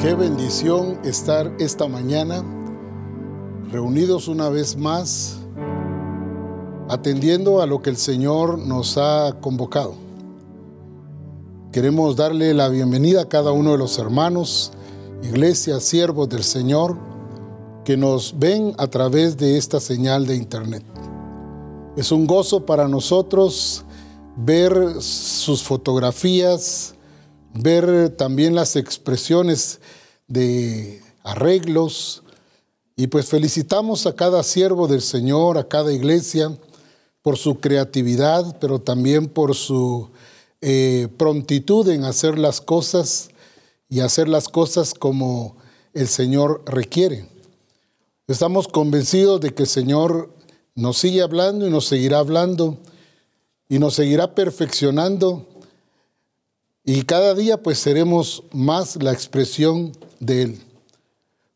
Qué bendición estar esta mañana reunidos una vez más, atendiendo a lo que el Señor nos ha convocado. Queremos darle la bienvenida a cada uno de los hermanos, iglesias, siervos del Señor, que nos ven a través de esta señal de internet. Es un gozo para nosotros ver sus fotografías, ver también las expresiones de arreglos. Y pues felicitamos a cada siervo del Señor, a cada iglesia, por su creatividad, pero también por su eh, prontitud en hacer las cosas y hacer las cosas como el Señor requiere. Estamos convencidos de que el Señor nos sigue hablando y nos seguirá hablando y nos seguirá perfeccionando y cada día pues seremos más la expresión de Él.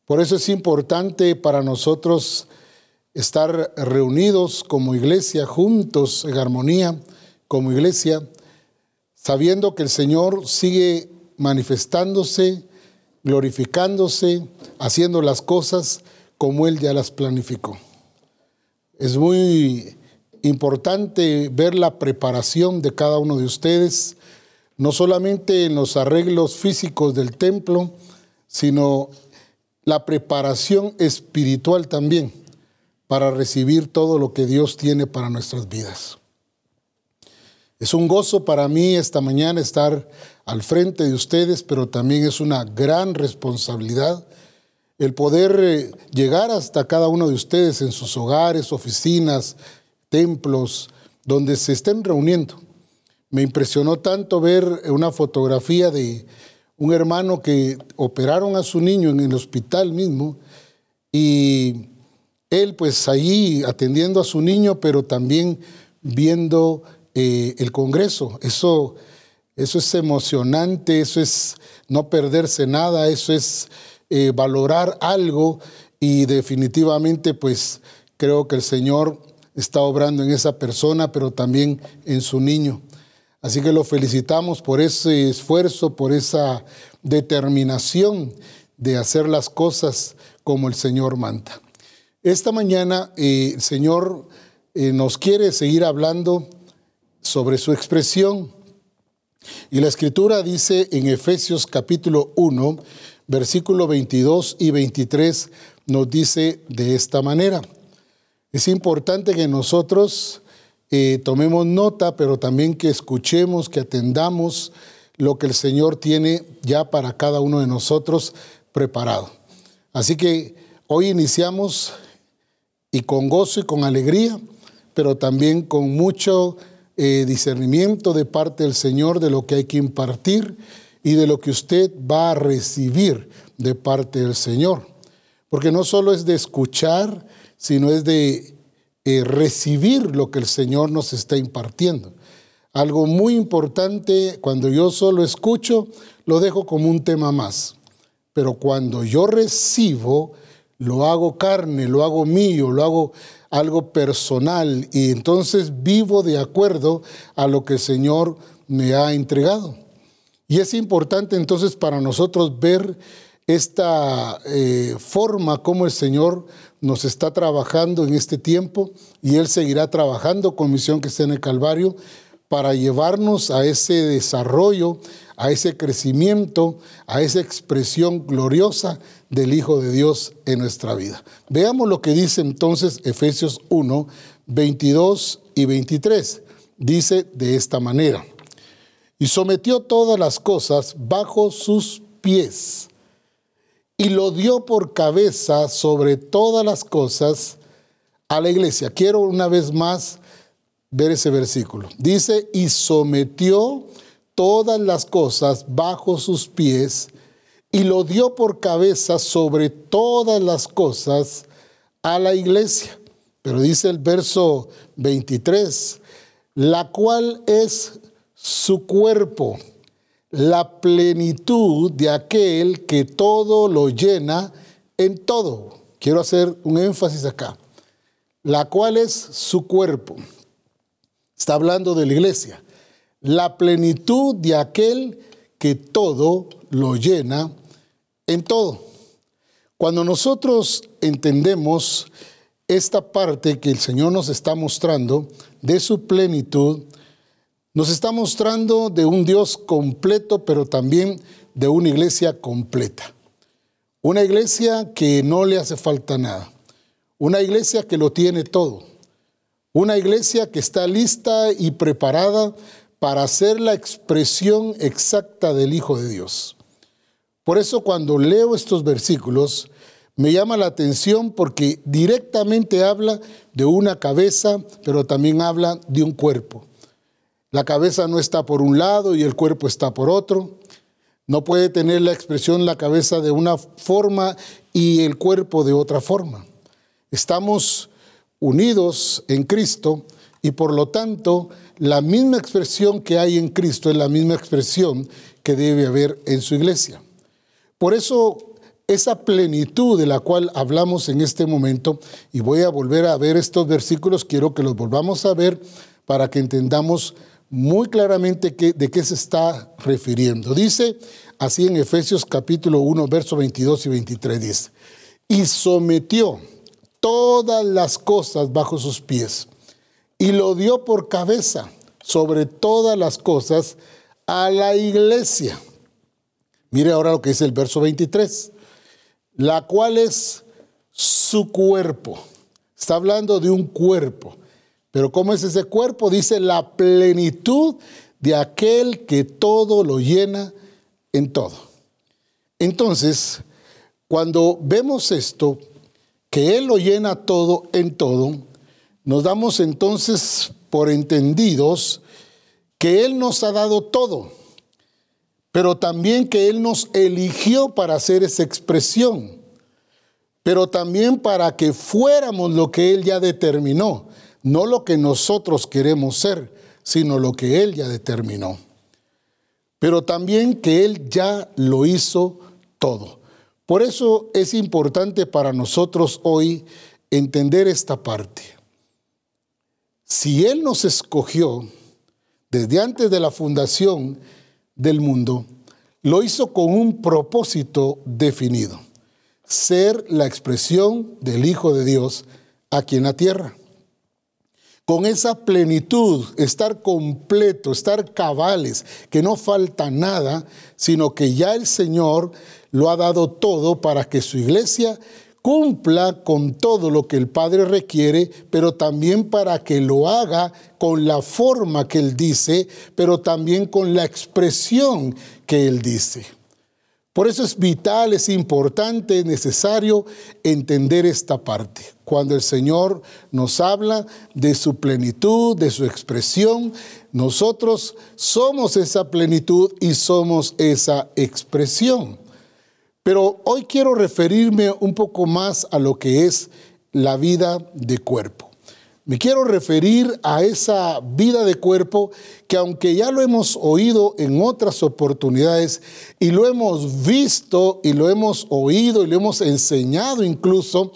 Por eso es importante para nosotros estar reunidos como iglesia, juntos en armonía, como iglesia, sabiendo que el Señor sigue manifestándose, glorificándose, haciendo las cosas como Él ya las planificó. Es muy importante ver la preparación de cada uno de ustedes, no solamente en los arreglos físicos del templo, sino la preparación espiritual también para recibir todo lo que Dios tiene para nuestras vidas. Es un gozo para mí esta mañana estar al frente de ustedes, pero también es una gran responsabilidad el poder eh, llegar hasta cada uno de ustedes en sus hogares, oficinas, templos, donde se estén reuniendo. Me impresionó tanto ver una fotografía de un hermano que operaron a su niño en el hospital mismo y él pues allí atendiendo a su niño, pero también viendo eh, el Congreso. Eso, eso es emocionante, eso es no perderse nada, eso es eh, valorar algo y definitivamente pues creo que el Señor está obrando en esa persona, pero también en su niño. Así que lo felicitamos por ese esfuerzo, por esa determinación de hacer las cosas como el Señor manda. Esta mañana eh, el Señor eh, nos quiere seguir hablando sobre su expresión. Y la escritura dice en Efesios capítulo 1, versículo 22 y 23, nos dice de esta manera. Es importante que nosotros eh, tomemos nota, pero también que escuchemos, que atendamos lo que el Señor tiene ya para cada uno de nosotros preparado. Así que hoy iniciamos y con gozo y con alegría, pero también con mucho eh, discernimiento de parte del Señor de lo que hay que impartir y de lo que usted va a recibir de parte del Señor. Porque no solo es de escuchar, sino es de recibir lo que el Señor nos está impartiendo. Algo muy importante, cuando yo solo escucho, lo dejo como un tema más. Pero cuando yo recibo, lo hago carne, lo hago mío, lo hago algo personal y entonces vivo de acuerdo a lo que el Señor me ha entregado. Y es importante entonces para nosotros ver esta eh, forma como el Señor nos está trabajando en este tiempo y Él seguirá trabajando con Misión que está en el Calvario para llevarnos a ese desarrollo, a ese crecimiento, a esa expresión gloriosa del Hijo de Dios en nuestra vida. Veamos lo que dice entonces Efesios 1, 22 y 23. Dice de esta manera, y sometió todas las cosas bajo sus pies y lo dio por cabeza sobre todas las cosas a la iglesia. Quiero una vez más ver ese versículo. Dice, y sometió todas las cosas bajo sus pies y lo dio por cabeza sobre todas las cosas a la iglesia. Pero dice el verso 23, la cual es su cuerpo la plenitud de aquel que todo lo llena en todo. Quiero hacer un énfasis acá. La cual es su cuerpo. Está hablando de la iglesia. La plenitud de aquel que todo lo llena en todo. Cuando nosotros entendemos esta parte que el Señor nos está mostrando de su plenitud, nos está mostrando de un Dios completo, pero también de una iglesia completa. Una iglesia que no le hace falta nada. Una iglesia que lo tiene todo. Una iglesia que está lista y preparada para ser la expresión exacta del Hijo de Dios. Por eso cuando leo estos versículos, me llama la atención porque directamente habla de una cabeza, pero también habla de un cuerpo. La cabeza no está por un lado y el cuerpo está por otro. No puede tener la expresión la cabeza de una forma y el cuerpo de otra forma. Estamos unidos en Cristo y por lo tanto la misma expresión que hay en Cristo es la misma expresión que debe haber en su iglesia. Por eso esa plenitud de la cual hablamos en este momento, y voy a volver a ver estos versículos, quiero que los volvamos a ver para que entendamos muy claramente de qué se está refiriendo. Dice así en Efesios capítulo 1, versos 22 y 23, dice, y sometió todas las cosas bajo sus pies y lo dio por cabeza sobre todas las cosas a la iglesia. Mire ahora lo que dice el verso 23 la cual es su cuerpo. Está hablando de un cuerpo. Pero ¿cómo es ese cuerpo? Dice la plenitud de aquel que todo lo llena en todo. Entonces, cuando vemos esto, que Él lo llena todo en todo, nos damos entonces por entendidos que Él nos ha dado todo pero también que Él nos eligió para hacer esa expresión, pero también para que fuéramos lo que Él ya determinó, no lo que nosotros queremos ser, sino lo que Él ya determinó. Pero también que Él ya lo hizo todo. Por eso es importante para nosotros hoy entender esta parte. Si Él nos escogió desde antes de la fundación, del mundo, lo hizo con un propósito definido, ser la expresión del Hijo de Dios aquí en la tierra. Con esa plenitud, estar completo, estar cabales, que no falta nada, sino que ya el Señor lo ha dado todo para que su iglesia cumpla con todo lo que el Padre requiere, pero también para que lo haga con la forma que Él dice, pero también con la expresión que Él dice. Por eso es vital, es importante, es necesario entender esta parte. Cuando el Señor nos habla de su plenitud, de su expresión, nosotros somos esa plenitud y somos esa expresión. Pero hoy quiero referirme un poco más a lo que es la vida de cuerpo. Me quiero referir a esa vida de cuerpo que aunque ya lo hemos oído en otras oportunidades y lo hemos visto y lo hemos oído y lo hemos enseñado incluso,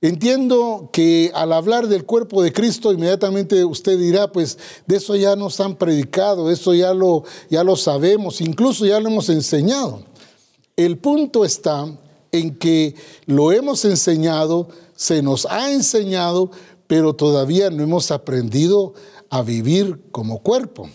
entiendo que al hablar del cuerpo de Cristo inmediatamente usted dirá, pues de eso ya nos han predicado, eso ya lo, ya lo sabemos, incluso ya lo hemos enseñado. El punto está en que lo hemos enseñado, se nos ha enseñado, pero todavía no hemos aprendido a vivir como cuerpo.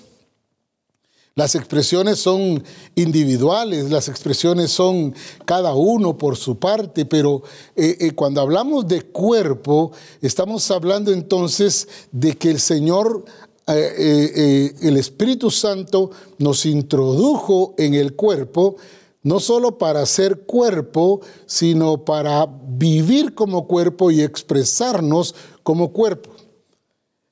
Las expresiones son individuales, las expresiones son cada uno por su parte, pero eh, eh, cuando hablamos de cuerpo, estamos hablando entonces de que el Señor, eh, el Espíritu Santo, nos introdujo en el cuerpo no solo para ser cuerpo, sino para vivir como cuerpo y expresarnos como cuerpo.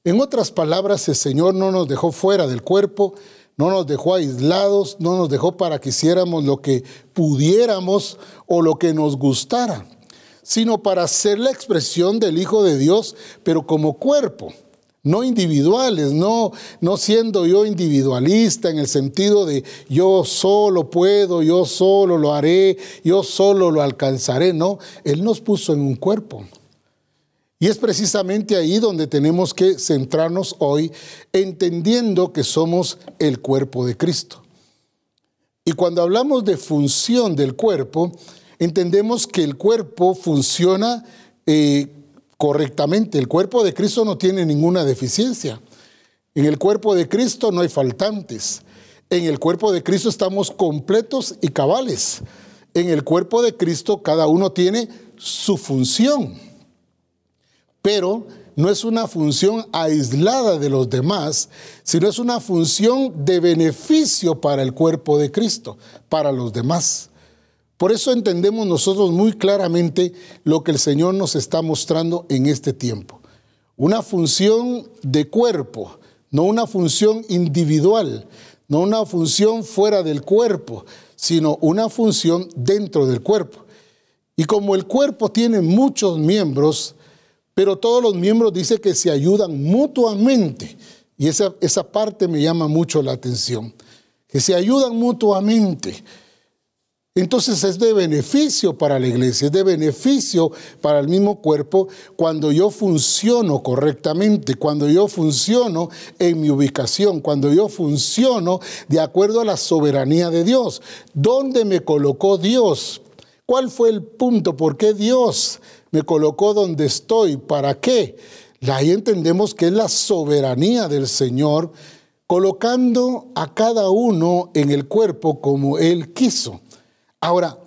En otras palabras, el Señor no nos dejó fuera del cuerpo, no nos dejó aislados, no nos dejó para que hiciéramos lo que pudiéramos o lo que nos gustara, sino para ser la expresión del Hijo de Dios, pero como cuerpo no individuales, no, no siendo yo individualista en el sentido de yo solo puedo, yo solo lo haré, yo solo lo alcanzaré, no, Él nos puso en un cuerpo. Y es precisamente ahí donde tenemos que centrarnos hoy, entendiendo que somos el cuerpo de Cristo. Y cuando hablamos de función del cuerpo, entendemos que el cuerpo funciona eh, correctamente. El cuerpo de Cristo no tiene ninguna deficiencia. En el cuerpo de Cristo no hay faltantes. En el cuerpo de Cristo estamos completos y cabales. En el cuerpo de Cristo cada uno tiene su función. Pero no es una función aislada de los demás, sino es una función de beneficio para el cuerpo de Cristo, para los demás. Por eso entendemos nosotros muy claramente lo que el Señor nos está mostrando en este tiempo. Una función de cuerpo, no una función individual, no una función fuera del cuerpo, sino una función dentro del cuerpo. Y como el cuerpo tiene muchos miembros, pero todos los miembros dice que se ayudan mutuamente. Y esa, esa parte me llama mucho la atención, que se ayudan mutuamente. Entonces es de beneficio para la iglesia, es de beneficio para el mismo cuerpo cuando yo funciono correctamente, cuando yo funciono en mi ubicación, cuando yo funciono de acuerdo a la soberanía de Dios. ¿Dónde me colocó Dios? ¿Cuál fue el punto? ¿Por qué Dios me colocó donde estoy? ¿Para qué? Ahí entendemos que es la soberanía del Señor colocando a cada uno en el cuerpo como Él quiso. Ahora,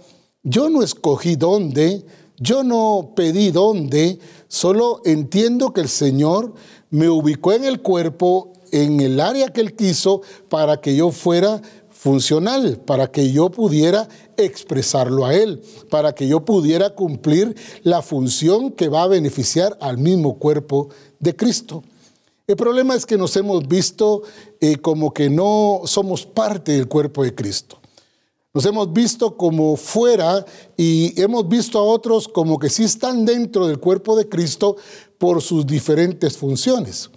yo no escogí dónde, yo no pedí dónde, solo entiendo que el Señor me ubicó en el cuerpo, en el área que Él quiso, para que yo fuera funcional, para que yo pudiera expresarlo a Él, para que yo pudiera cumplir la función que va a beneficiar al mismo cuerpo de Cristo. El problema es que nos hemos visto eh, como que no somos parte del cuerpo de Cristo. Nos hemos visto como fuera y hemos visto a otros como que sí están dentro del cuerpo de Cristo por sus diferentes funciones.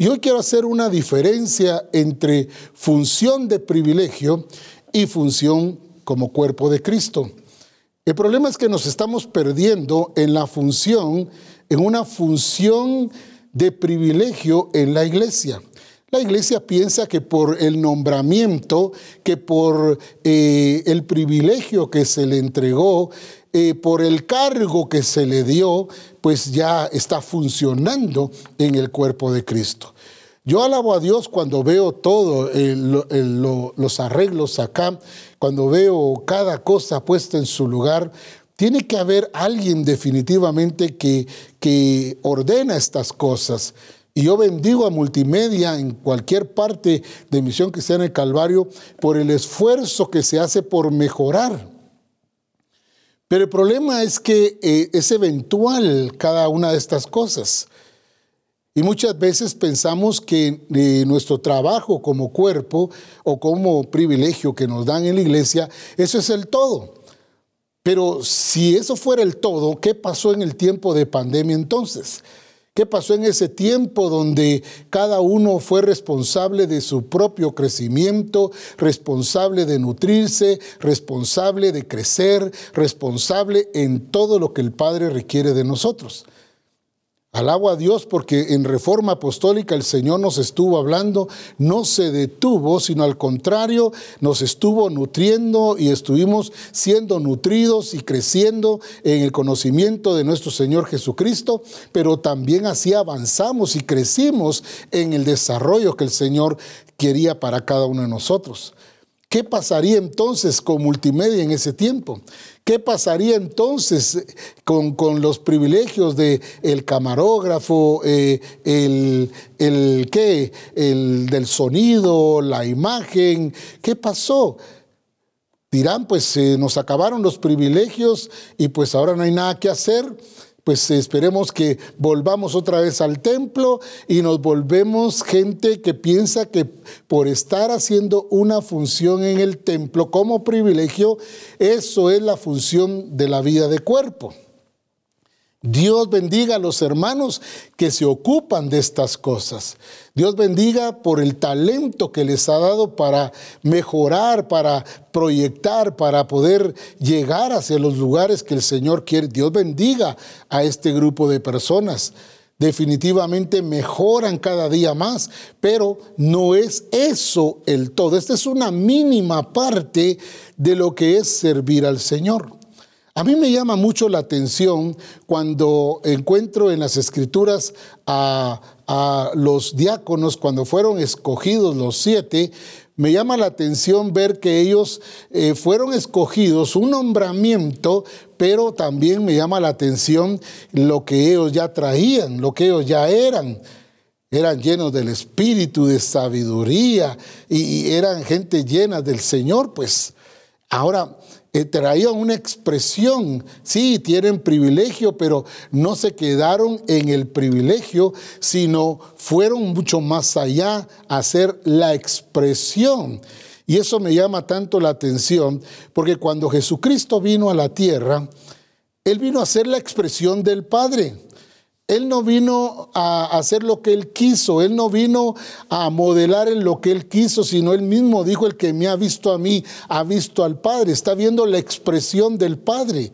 Y hoy quiero hacer una diferencia entre función de privilegio y función como cuerpo de Cristo. El problema es que nos estamos perdiendo en la función, en una función de privilegio en la iglesia. La iglesia piensa que por el nombramiento, que por eh, el privilegio que se le entregó, eh, por el cargo que se le dio, pues ya está funcionando en el cuerpo de Cristo. Yo alabo a Dios cuando veo todo, los arreglos acá, cuando veo cada cosa puesta en su lugar. Tiene que haber alguien definitivamente que, que ordena estas cosas. Y yo bendigo a Multimedia en cualquier parte de Misión que sea en el Calvario por el esfuerzo que se hace por mejorar. Pero el problema es que eh, es eventual cada una de estas cosas. Y muchas veces pensamos que eh, nuestro trabajo como cuerpo o como privilegio que nos dan en la iglesia, eso es el todo. Pero si eso fuera el todo, ¿qué pasó en el tiempo de pandemia entonces? ¿Qué pasó en ese tiempo donde cada uno fue responsable de su propio crecimiento, responsable de nutrirse, responsable de crecer, responsable en todo lo que el Padre requiere de nosotros? Alabo a Dios porque en reforma apostólica el Señor nos estuvo hablando, no se detuvo, sino al contrario, nos estuvo nutriendo y estuvimos siendo nutridos y creciendo en el conocimiento de nuestro Señor Jesucristo, pero también así avanzamos y crecimos en el desarrollo que el Señor quería para cada uno de nosotros. ¿Qué pasaría entonces con multimedia en ese tiempo? ¿Qué pasaría entonces con, los privilegios del el camarógrafo, eh, el, el, ¿qué? el del sonido, la imagen? ¿Qué pasó? Dirán, pues nos acabaron los privilegios y pues ahora no hay nada que hacer pues esperemos que volvamos otra vez al templo y nos volvemos gente que piensa que por estar haciendo una función en el templo como privilegio, eso es la función de la vida de cuerpo. Dios bendiga a los hermanos que se ocupan de estas cosas. Dios bendiga por el talento que les ha dado para mejorar, para proyectar, para poder llegar hacia los lugares que el Señor quiere. Dios bendiga a este grupo de personas. definitivamente mejoran cada día más, pero no es eso el todo. Esta es una mínima parte de lo que es servir al Señor. A mí me llama mucho la atención cuando encuentro en las escrituras a, los diáconos, cuando fueron escogidos los siete, me llama la atención ver que ellos eh, fueron escogidos, un nombramiento, pero también me llama la atención lo que ellos ya traían, lo que ellos ya eran. Eran llenos del espíritu, de sabiduría y eran gente llena del Señor, pues ahora eh, traían una expresión, sí, tienen privilegio, pero no se quedaron en el privilegio, sino fueron mucho más allá a hacer la expresión. Y eso me llama tanto la atención, porque cuando Jesucristo vino a la tierra, Él vino a hacer la expresión del Padre. Él no vino a hacer lo que él quiso, él no vino a modelar en lo que él quiso, sino él mismo dijo, el que me ha visto a mí, ha visto al Padre, está viendo la expresión del Padre.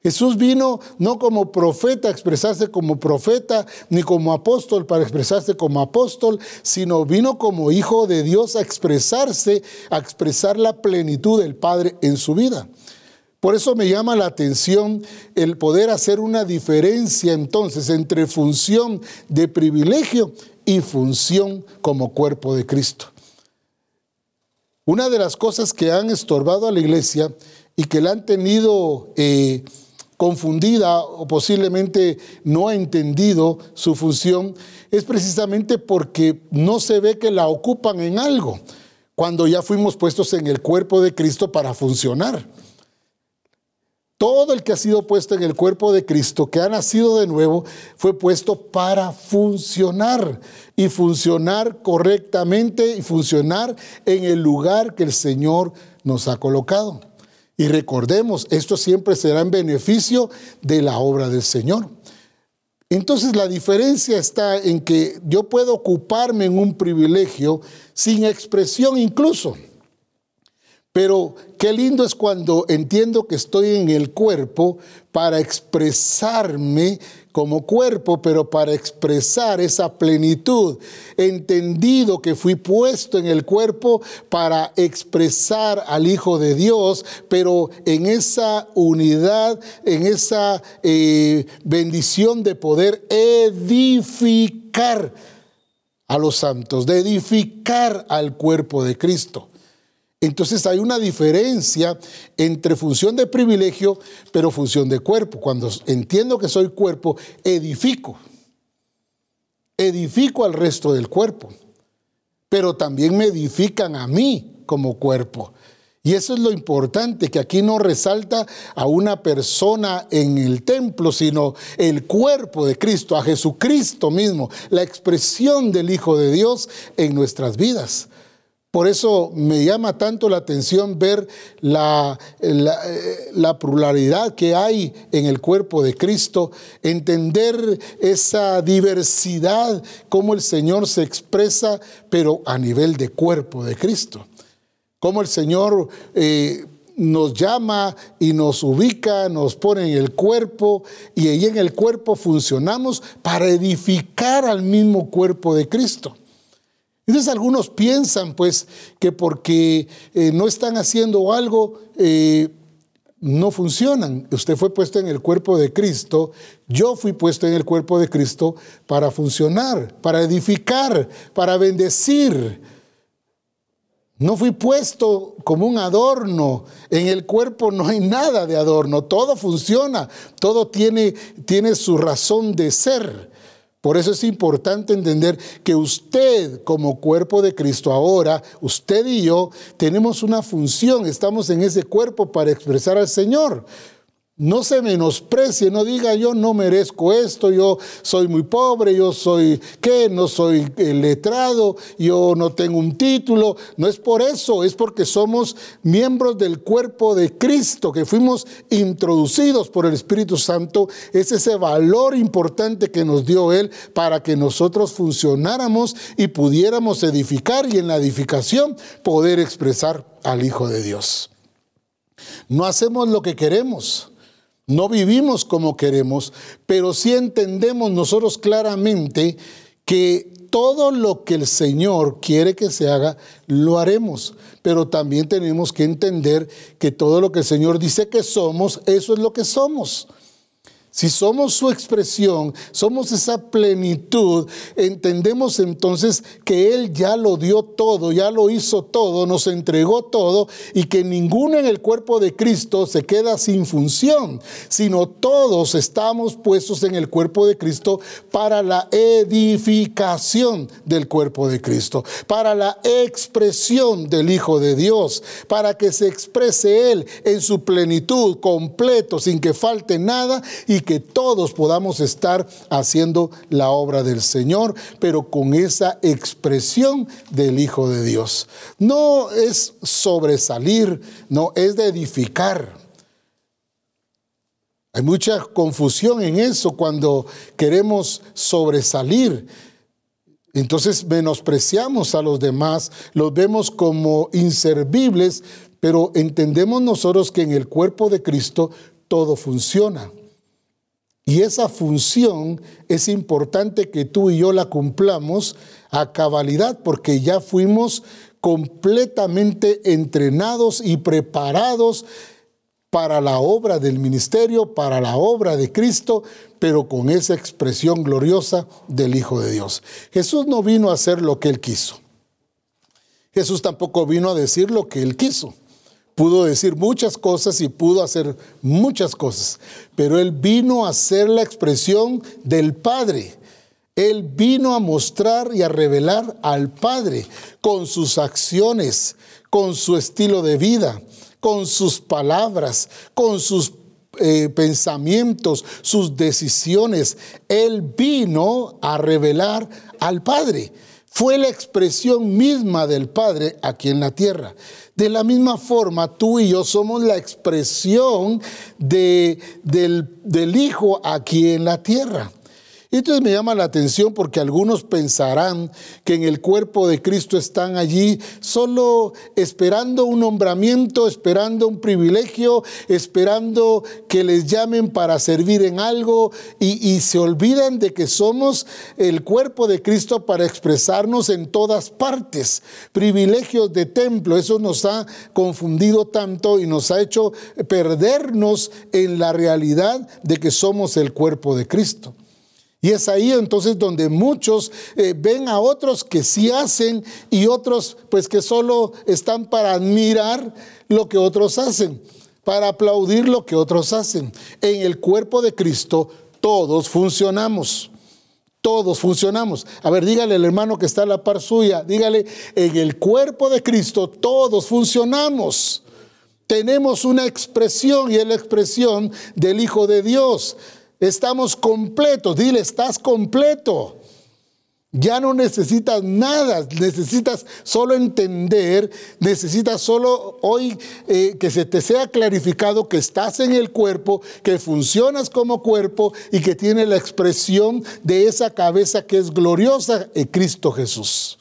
Jesús vino no como profeta a expresarse como profeta, ni como apóstol para expresarse como apóstol, sino vino como hijo de Dios a expresarse, a expresar la plenitud del Padre en su vida. Por eso me llama la atención el poder hacer una diferencia entonces entre función de privilegio y función como cuerpo de Cristo. Una de las cosas que han estorbado a la iglesia y que la han tenido eh, confundida o posiblemente no ha entendido su función es precisamente porque no se ve que la ocupan en algo, cuando ya fuimos puestos en el cuerpo de Cristo para funcionar. Todo el que ha sido puesto en el cuerpo de Cristo, que ha nacido de nuevo, fue puesto para funcionar y funcionar correctamente y funcionar en el lugar que el Señor nos ha colocado. Y recordemos, esto siempre será en beneficio de la obra del Señor. Entonces la diferencia está en que yo puedo ocuparme en un privilegio sin expresión incluso. Pero qué lindo es cuando entiendo que estoy en el cuerpo para expresarme como cuerpo, pero para expresar esa plenitud. Entendido que fui puesto en el cuerpo para expresar al Hijo de Dios, pero en esa unidad, en esa eh, bendición de poder edificar a los santos, de edificar al cuerpo de Cristo. Entonces hay una diferencia entre función de privilegio, pero función de cuerpo. Cuando entiendo que soy cuerpo, edifico. Edifico al resto del cuerpo. Pero también me edifican a mí como cuerpo. Y eso es lo importante, que aquí no resalta a una persona en el templo, sino el cuerpo de Cristo, a Jesucristo mismo, la expresión del Hijo de Dios en nuestras vidas. Por eso me llama tanto la atención ver la, la, pluralidad que hay en el cuerpo de Cristo, entender esa diversidad, cómo el Señor se expresa, pero a nivel de cuerpo de Cristo. Cómo el Señor eh, nos llama y nos ubica, nos pone en el cuerpo y ahí en el cuerpo funcionamos para edificar al mismo cuerpo de Cristo. Entonces algunos piensan pues que porque eh, no están haciendo algo, eh, no funcionan. Usted fue puesto en el cuerpo de Cristo, yo fui puesto en el cuerpo de Cristo para funcionar, para edificar, para bendecir. No fui puesto como un adorno. En el cuerpo no hay nada de adorno. Todo funciona. Todo tiene, tiene su razón de ser. Por eso es importante entender que usted como cuerpo de Cristo ahora, usted y yo, tenemos una función, estamos en ese cuerpo para expresar al Señor. No se menosprecie, no diga yo no merezco esto, yo soy muy pobre, yo soy qué, no soy letrado, yo no tengo un título. No es por eso, es porque somos miembros del cuerpo de Cristo, que fuimos introducidos por el Espíritu Santo. Es ese valor importante que nos dio Él para que nosotros funcionáramos y pudiéramos edificar y en la edificación poder expresar al Hijo de Dios. No hacemos lo que queremos no vivimos como queremos, pero sí entendemos nosotros claramente que todo lo que el Señor quiere que se haga, lo haremos. Pero también tenemos que entender que todo lo que el Señor dice que somos, eso es lo que somos. Si somos su expresión, somos esa plenitud, entendemos entonces que Él ya lo dio todo, ya lo hizo todo, nos entregó todo y que ninguno en el cuerpo de Cristo se queda sin función, sino todos estamos puestos en el cuerpo de Cristo para la edificación del cuerpo de Cristo, para la expresión del Hijo de Dios, para que se exprese Él en su plenitud, completo, sin que falte nada y que todos podamos estar haciendo la obra del Señor, pero con esa expresión del Hijo de Dios. No es sobresalir, no, es de edificar. Hay mucha confusión en eso cuando queremos sobresalir. Entonces menospreciamos a los demás, los vemos como inservibles, pero entendemos nosotros que en el cuerpo de Cristo todo funciona. Y esa función es importante que tú y yo la cumplamos a cabalidad porque ya fuimos completamente entrenados y preparados para la obra del ministerio, para la obra de Cristo, pero con esa expresión gloriosa del Hijo de Dios. Jesús no vino a hacer lo que él quiso. Jesús tampoco vino a decir lo que él quiso pudo decir muchas cosas y pudo hacer muchas cosas, pero él vino a ser la expresión del Padre. Él vino a mostrar y a revelar al Padre con sus acciones, con su estilo de vida, con sus palabras, con sus eh, pensamientos, sus decisiones. Él vino a revelar al Padre. Fue la expresión misma del Padre aquí en la tierra. De la misma forma, tú y yo somos la expresión de, del, del Hijo aquí en la tierra. Y entonces me llama la atención porque algunos pensarán que en el cuerpo de Cristo están allí solo esperando un nombramiento, esperando un privilegio, esperando que les llamen para servir en algo y, y se olvidan de que somos el cuerpo de Cristo para expresarnos en todas partes. Privilegios de templo, eso nos ha confundido tanto y nos ha hecho perdernos en la realidad de que somos el cuerpo de Cristo. Y es ahí entonces donde muchos eh, ven a otros que sí hacen y otros pues que solo están para admirar lo que otros hacen, para aplaudir lo que otros hacen. En el cuerpo de Cristo todos funcionamos. Todos funcionamos. A ver, dígale al hermano que está a la par suya, dígale, en el cuerpo de Cristo todos funcionamos. Tenemos una expresión y es la expresión del Hijo de Dios. Estamos completos. Dile, estás completo. Ya no necesitas nada, necesitas solo entender, necesitas solo hoy eh, que se te sea clarificado que estás en el cuerpo, que funcionas como cuerpo y que tiene la expresión de esa cabeza que es gloriosa en Cristo Jesús.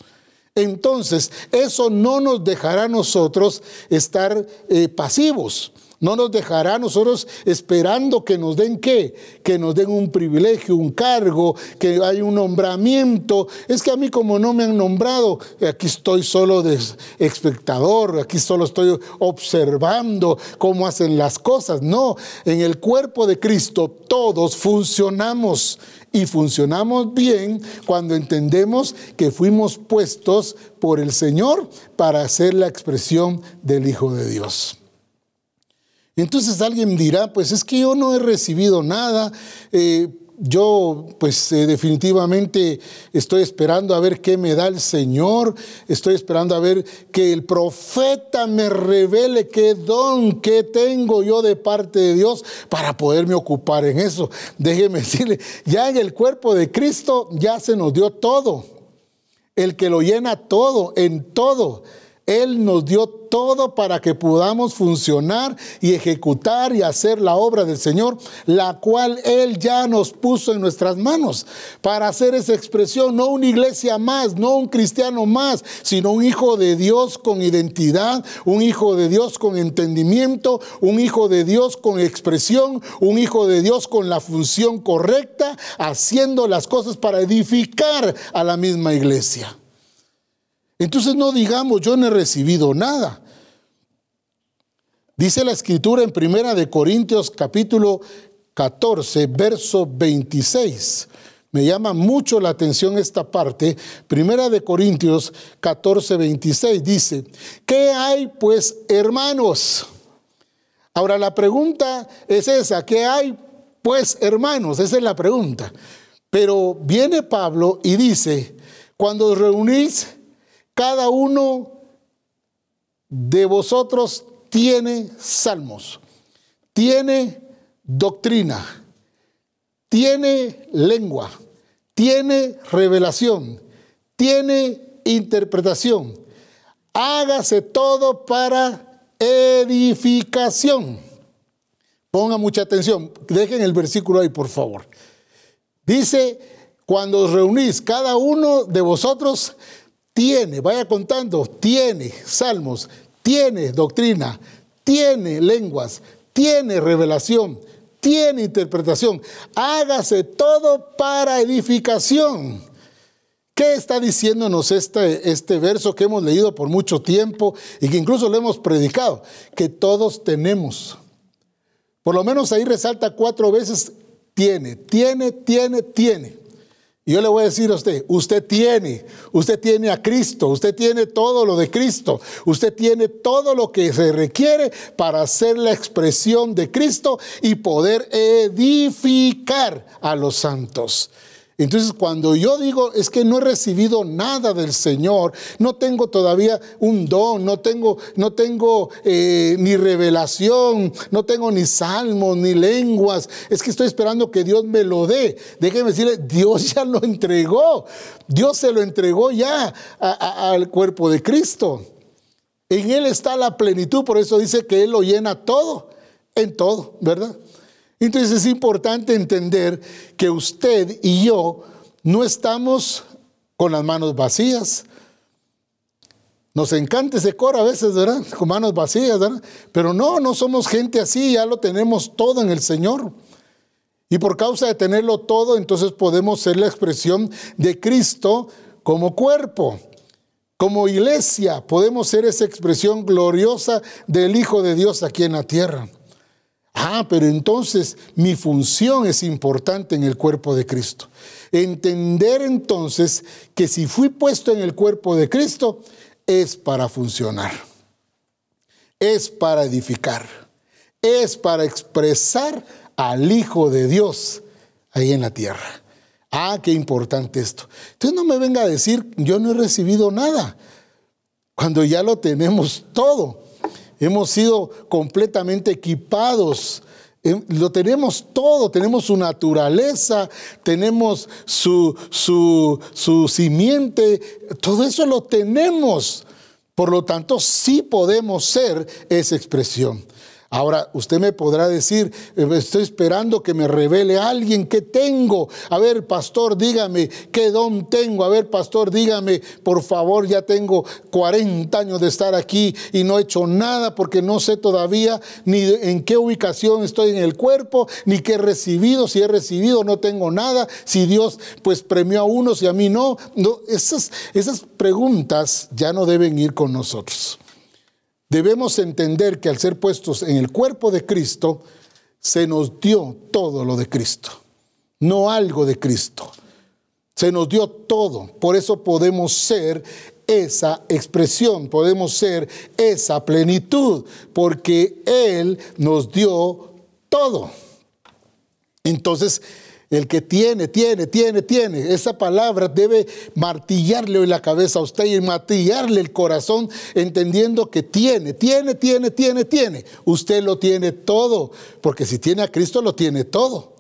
Entonces, eso no nos dejará a nosotros estar eh, pasivos. No nos dejará nosotros esperando que nos den qué, que nos den un privilegio, un cargo, que hay un nombramiento. Es que a mí como no me han nombrado, aquí estoy solo de espectador, aquí solo estoy observando cómo hacen las cosas. No, en el cuerpo de Cristo todos funcionamos y funcionamos bien cuando entendemos que fuimos puestos por el Señor para hacer la expresión del Hijo de Dios. Entonces alguien dirá, pues es que yo no he recibido nada, eh, yo pues eh, definitivamente estoy esperando a ver qué me da el Señor, estoy esperando a ver que el profeta me revele qué don, qué tengo yo de parte de Dios para poderme ocupar en eso. Déjeme decirle, ya en el cuerpo de Cristo ya se nos dio todo, el que lo llena todo, en todo Él nos dio todo para que podamos funcionar y ejecutar y hacer la obra del Señor, la cual Él ya nos puso en nuestras manos para hacer esa expresión, no una iglesia más, no un cristiano más, sino un hijo de Dios con identidad, un hijo de Dios con entendimiento, un hijo de Dios con expresión, un hijo de Dios con la función correcta, haciendo las cosas para edificar a la misma iglesia. Entonces no digamos, yo no he recibido nada. Dice la escritura en Primera de Corintios capítulo 14, verso 26. Me llama mucho la atención esta parte. Primera de Corintios 14, 26 dice, ¿qué hay pues hermanos? Ahora la pregunta es esa, ¿qué hay pues hermanos? Esa es la pregunta. Pero viene Pablo y dice, cuando os reunís, cada uno de vosotros tiene salmos, tiene doctrina, tiene lengua, tiene revelación, tiene interpretación. Hágase todo para edificación. Ponga mucha atención. Dejen el versículo ahí, por favor. Dice, cuando os reunís, cada uno de vosotros tiene, vaya contando, tiene salmos, tiene doctrina, tiene lenguas, tiene revelación, tiene interpretación. Hágase todo para edificación. ¿Qué está diciéndonos este, este verso que hemos leído por mucho tiempo y que incluso lo hemos predicado? Que todos tenemos. Por lo menos ahí resalta cuatro veces, tiene, tiene, tiene, tiene. Y yo le voy a decir a usted, usted tiene, usted tiene a Cristo, usted tiene todo lo de Cristo, usted tiene todo lo que se requiere para hacer la expresión de Cristo y poder edificar a los santos. Entonces, cuando yo digo es que no he recibido nada del Señor, no tengo todavía un don, no tengo, no tengo eh, ni revelación, no tengo ni salmos, ni lenguas, es que estoy esperando que Dios me lo dé. Déjeme decirle, Dios ya lo entregó, Dios se lo entregó ya al cuerpo de Cristo. En Él está la plenitud, por eso dice que Él lo llena todo, en todo, ¿verdad? Entonces es importante entender que usted y yo no estamos con las manos vacías. Nos encanta ese coro a veces, ¿verdad? Con manos vacías, ¿verdad? Pero no, no somos gente así, ya lo tenemos todo en el Señor. Y por causa de tenerlo todo, entonces podemos ser la expresión de Cristo como cuerpo. Como iglesia podemos ser esa expresión gloriosa del Hijo de Dios aquí en la tierra. Ah, pero entonces mi función es importante en el cuerpo de Cristo. Entender entonces que si fui puesto en el cuerpo de Cristo es para funcionar, es para edificar, es para expresar al Hijo de Dios ahí en la tierra. Ah, qué importante esto. Entonces no me venga a decir, yo no he recibido nada, cuando ya lo tenemos todo. Hemos sido completamente equipados. Eh, lo tenemos todo, tenemos su naturaleza, tenemos su, su, su simiente, todo eso lo tenemos. Por lo tanto, sí podemos ser esa expresión. Ahora, usted me podrá decir, eh, estoy esperando que me revele alguien que tengo. A ver, pastor, dígame qué don tengo. A ver, pastor, dígame, por favor, ya tengo 40 años de estar aquí y no he hecho nada porque no sé todavía ni en qué ubicación estoy en el cuerpo, ni qué he recibido, si he recibido, no tengo nada, si Dios pues premió a unos y a mí no. no esas, esas preguntas ya no deben ir con nosotros. Debemos entender que al ser puestos en el cuerpo de Cristo, se nos dio todo lo de Cristo, no algo de Cristo. Se nos dio todo. Por eso podemos ser esa expresión, podemos ser esa plenitud, porque Él nos dio todo. Entonces, el que tiene, tiene, tiene, tiene. Esa palabra debe martillarle hoy la cabeza a usted y martillarle el corazón entendiendo que tiene, tiene, tiene, tiene, tiene. Usted lo tiene todo, porque si tiene a Cristo lo tiene todo.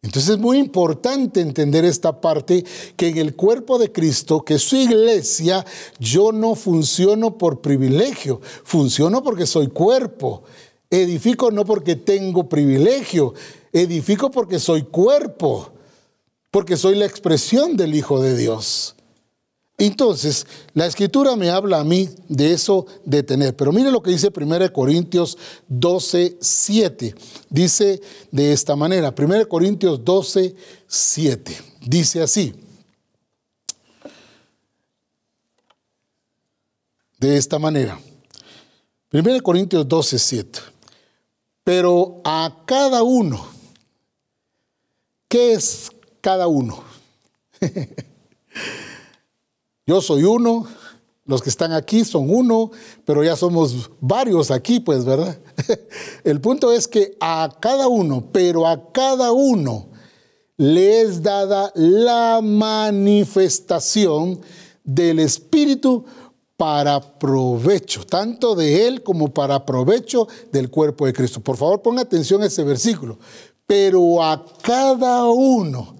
Entonces es muy importante entender esta parte, que en el cuerpo de Cristo, que su iglesia, yo no funciono por privilegio, funciono porque soy cuerpo. Edifico no porque tengo privilegio, edifico porque soy cuerpo, porque soy la expresión del Hijo de Dios. Entonces, la escritura me habla a mí de eso de tener. Pero mire lo que dice 1 Corintios 12, 7. Dice de esta manera, 1 Corintios 12, 7. Dice así. De esta manera. 1 Corintios 12, 7. Pero a cada uno, ¿qué es cada uno? Yo soy uno, los que están aquí son uno, pero ya somos varios aquí, pues, ¿verdad? El punto es que a cada uno, pero a cada uno le es dada la manifestación del Espíritu para provecho, tanto de Él como para provecho del cuerpo de Cristo. Por favor, ponga atención a ese versículo. Pero a cada uno,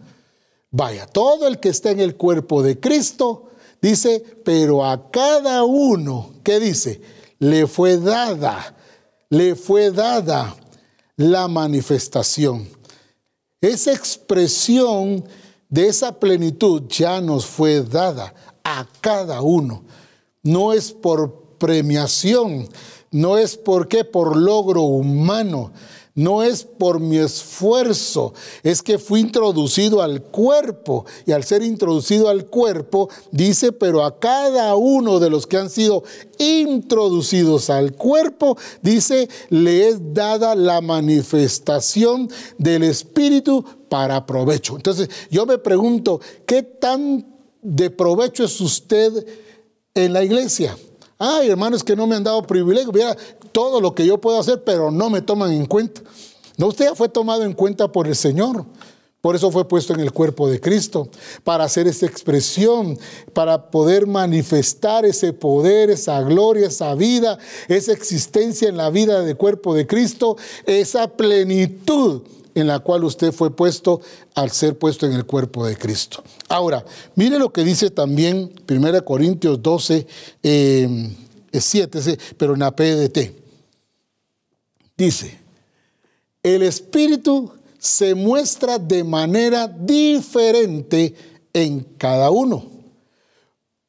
vaya, todo el que está en el cuerpo de Cristo, Dice, pero a cada uno, ¿qué dice? Le fue dada, le fue dada la manifestación. Esa expresión de esa plenitud ya nos fue dada a cada uno. No es por premiación, no es porque por logro humano, no es por mi esfuerzo, es que fui introducido al cuerpo y al ser introducido al cuerpo, dice, pero a cada uno de los que han sido introducidos al cuerpo, dice, le es dada la manifestación del Espíritu para provecho. Entonces, yo me pregunto, ¿qué tan de provecho es usted en la iglesia? Ay, hermanos que no me han dado privilegio. Mira, todo lo que yo puedo hacer, pero no me toman en cuenta. No, usted ya fue tomado en cuenta por el Señor. Por eso fue puesto en el cuerpo de Cristo, para hacer esa expresión, para poder manifestar ese poder, esa gloria, esa vida, esa existencia en la vida del cuerpo de Cristo, esa plenitud en la cual usted fue puesto al ser puesto en el cuerpo de Cristo. Ahora, mire lo que dice también 1 Corintios 12, 7, eh, pero en la PDT. Dice, el Espíritu se muestra de manera diferente en cada uno,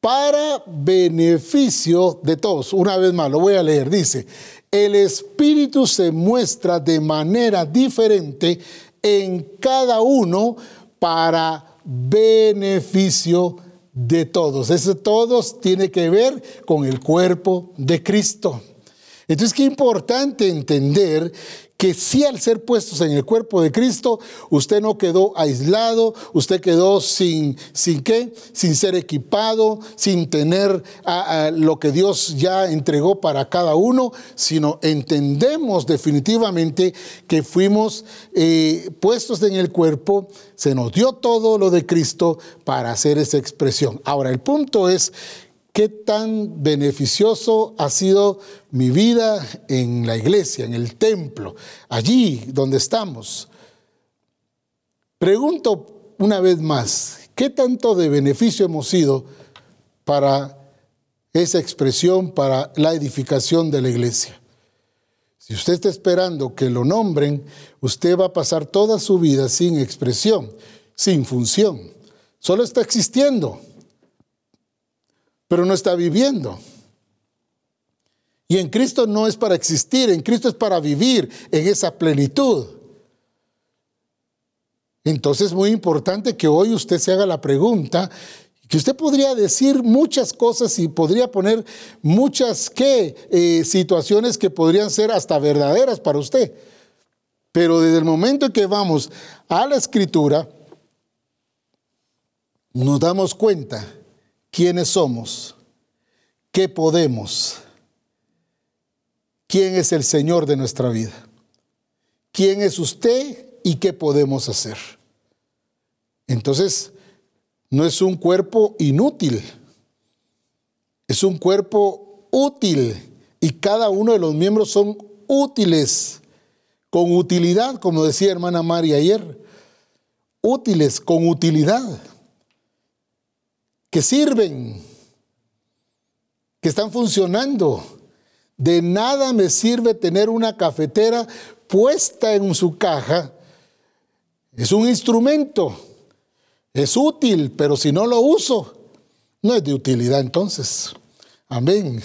para beneficio de todos. Una vez más, lo voy a leer. Dice, el Espíritu se muestra de manera diferente en cada uno para beneficio de todos. Ese todos tiene que ver con el cuerpo de Cristo. Entonces, qué importante entender que si al ser puestos en el cuerpo de Cristo, usted no quedó aislado, usted quedó sin, sin qué, sin ser equipado, sin tener lo que Dios ya entregó para cada uno, sino entendemos definitivamente que fuimos eh, puestos en el cuerpo, se nos dio todo lo de Cristo para hacer esa expresión. Ahora, el punto es qué tan beneficioso ha sido mi vida en la iglesia, en el templo, allí donde estamos. Pregunto una vez más, ¿qué tanto de beneficio hemos sido para esa expresión, para la edificación de la iglesia? Si usted está esperando que lo nombren, usted va a pasar toda su vida sin expresión, sin función. Solo está existiendo pero no está viviendo. Y en Cristo no es para existir, en Cristo es para vivir en esa plenitud. Entonces es muy importante que hoy usted se haga la pregunta, que usted podría decir muchas cosas y podría poner muchas ¿qué? Eh, situaciones que podrían ser hasta verdaderas para usted. Pero desde el momento en que vamos a la escritura, nos damos cuenta quiénes somos, qué podemos, quién es el Señor de nuestra vida, quién es usted y qué podemos hacer. Entonces, no es un cuerpo inútil, es un cuerpo útil y cada uno de los miembros son útiles, con utilidad, como decía hermana María ayer. útiles, con utilidad, que sirven, que están funcionando. De nada me sirve tener una cafetera puesta en su caja. Es un instrumento, es útil, pero si no lo uso, no es de utilidad entonces. Amén.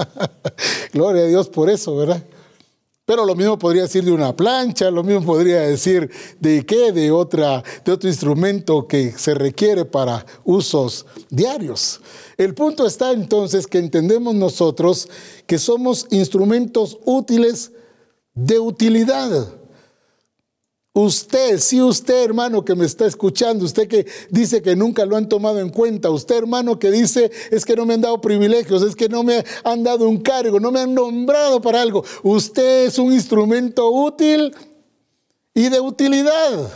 Gloria a Dios por eso, ¿verdad? Pero lo mismo podría decir de una plancha, lo mismo podría decir de qué, de, otra, de otro instrumento que se requiere para usos diarios. El punto está entonces que entendemos nosotros que somos instrumentos útiles de utilidad. Usted, sí usted hermano que me está escuchando, usted que dice que nunca lo han tomado en cuenta, usted hermano que dice es que no me han dado privilegios, es que no me han dado un cargo, no me han nombrado para algo, usted es un instrumento útil y de utilidad.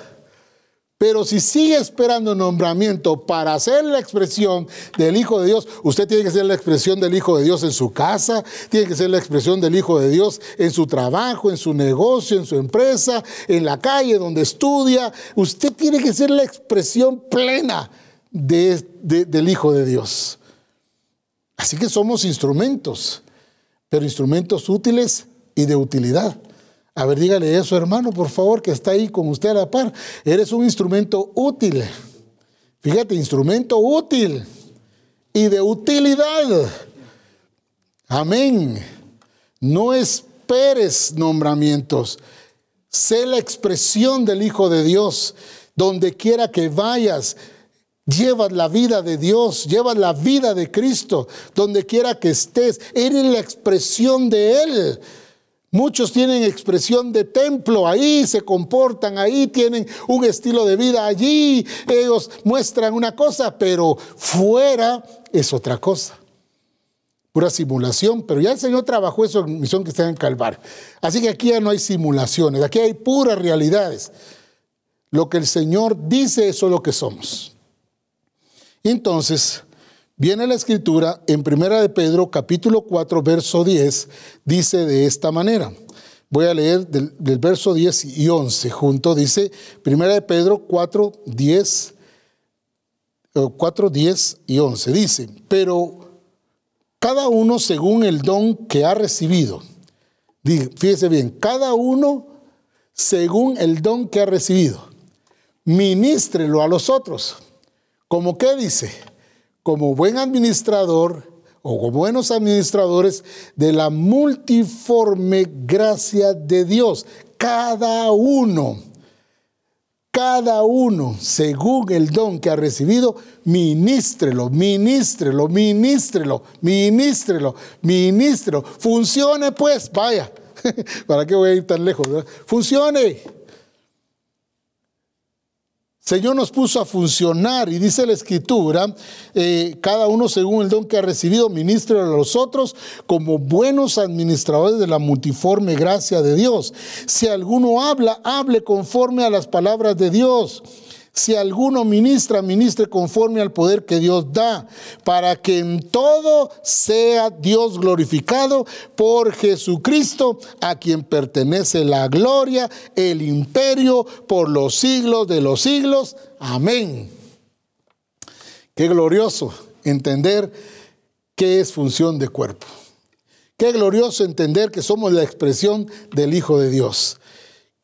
Pero si sigue esperando nombramiento para hacer la expresión del Hijo de Dios, usted tiene que ser la expresión del Hijo de Dios en su casa, tiene que ser la expresión del Hijo de Dios en su trabajo, en su negocio, en su empresa, en la calle donde estudia. Usted tiene que ser la expresión plena del Hijo de Dios. Así que somos instrumentos, pero instrumentos útiles y de utilidad. A ver, dígale eso, hermano, por favor, que está ahí con usted a la par. Eres un instrumento útil. Fíjate, instrumento útil y de utilidad. Amén. No esperes nombramientos. Sé la expresión del Hijo de Dios. Donde quiera que vayas, llevas la vida de Dios, llevas la vida de Cristo. Donde quiera que estés, eres la expresión de Él. Muchos tienen expresión de templo, ahí se comportan, ahí tienen un estilo de vida, allí ellos muestran una cosa, pero fuera es otra cosa. Pura simulación, pero ya el Señor trabajó eso en misión que está en Calvario. Así que aquí ya no hay simulaciones, aquí hay puras realidades. Lo que el Señor dice, eso es lo que somos. Entonces, Viene la escritura en Primera de Pedro, capítulo 4, verso 10, dice de esta manera. Voy a leer del, verso 10 y 11 junto. Dice Primera de Pedro 4, 10, 4, 10 y 11. Dice, pero cada uno según el don que ha recibido. Fíjese bien, cada uno según el don que ha recibido. Ministrelo a los otros. ¿Cómo qué dice? Como buen administrador o como buenos administradores de la multiforme gracia de Dios. Cada uno, cada uno, según el don que ha recibido, ministrelo, ministrelo, ministrelo, ministrelo, ministrelo. Funcione pues, vaya. ¿Para qué voy a ir tan lejos? Funcione. Señor nos puso a funcionar y dice la escritura, eh, cada uno según el don que ha recibido, ministre a los otros como buenos administradores de la multiforme gracia de Dios. Si alguno habla, hable conforme a las palabras de Dios. Si alguno ministra, ministre conforme al poder que Dios da, para que en todo sea Dios glorificado por Jesucristo, a quien pertenece la gloria, el imperio por los siglos de los siglos. Amén. Qué glorioso entender qué es función de cuerpo. Qué glorioso entender que somos la expresión del Hijo de Dios.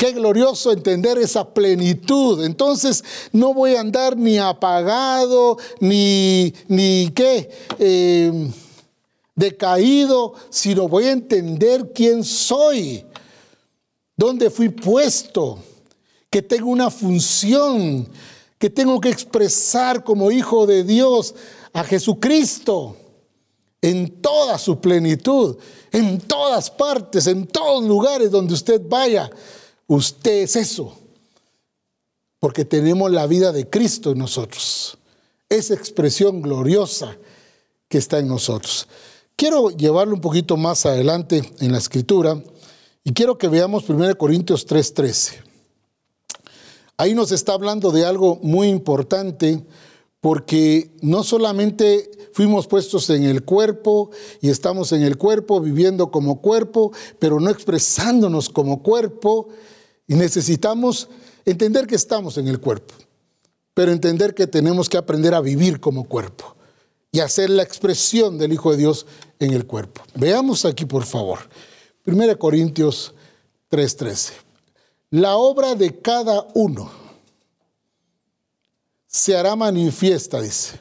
Qué glorioso entender esa plenitud. Entonces no voy a andar ni apagado, ni, ni qué, em, decaído, sino voy a entender quién soy, dónde fui puesto, que tengo una función, que tengo que expresar como hijo de Dios a Jesucristo en toda su plenitud, en todas partes, en todos lugares donde usted vaya Usted es eso, porque tenemos la vida de Cristo en nosotros, esa expresión gloriosa que está en nosotros. Quiero llevarlo un poquito más adelante en la escritura y quiero que veamos 1 Corintios 3:13. Ahí nos está hablando de algo muy importante porque no solamente fuimos puestos en el cuerpo y estamos en el cuerpo viviendo como cuerpo, pero no expresándonos como cuerpo, y necesitamos Entender que estamos en el cuerpo, pero entender que tenemos que aprender a vivir como cuerpo y hacer la expresión del Hijo de Dios en el cuerpo. Veamos aquí, por favor. 1 Corintios 3:13. La obra de cada uno se hará manifiesta, dice.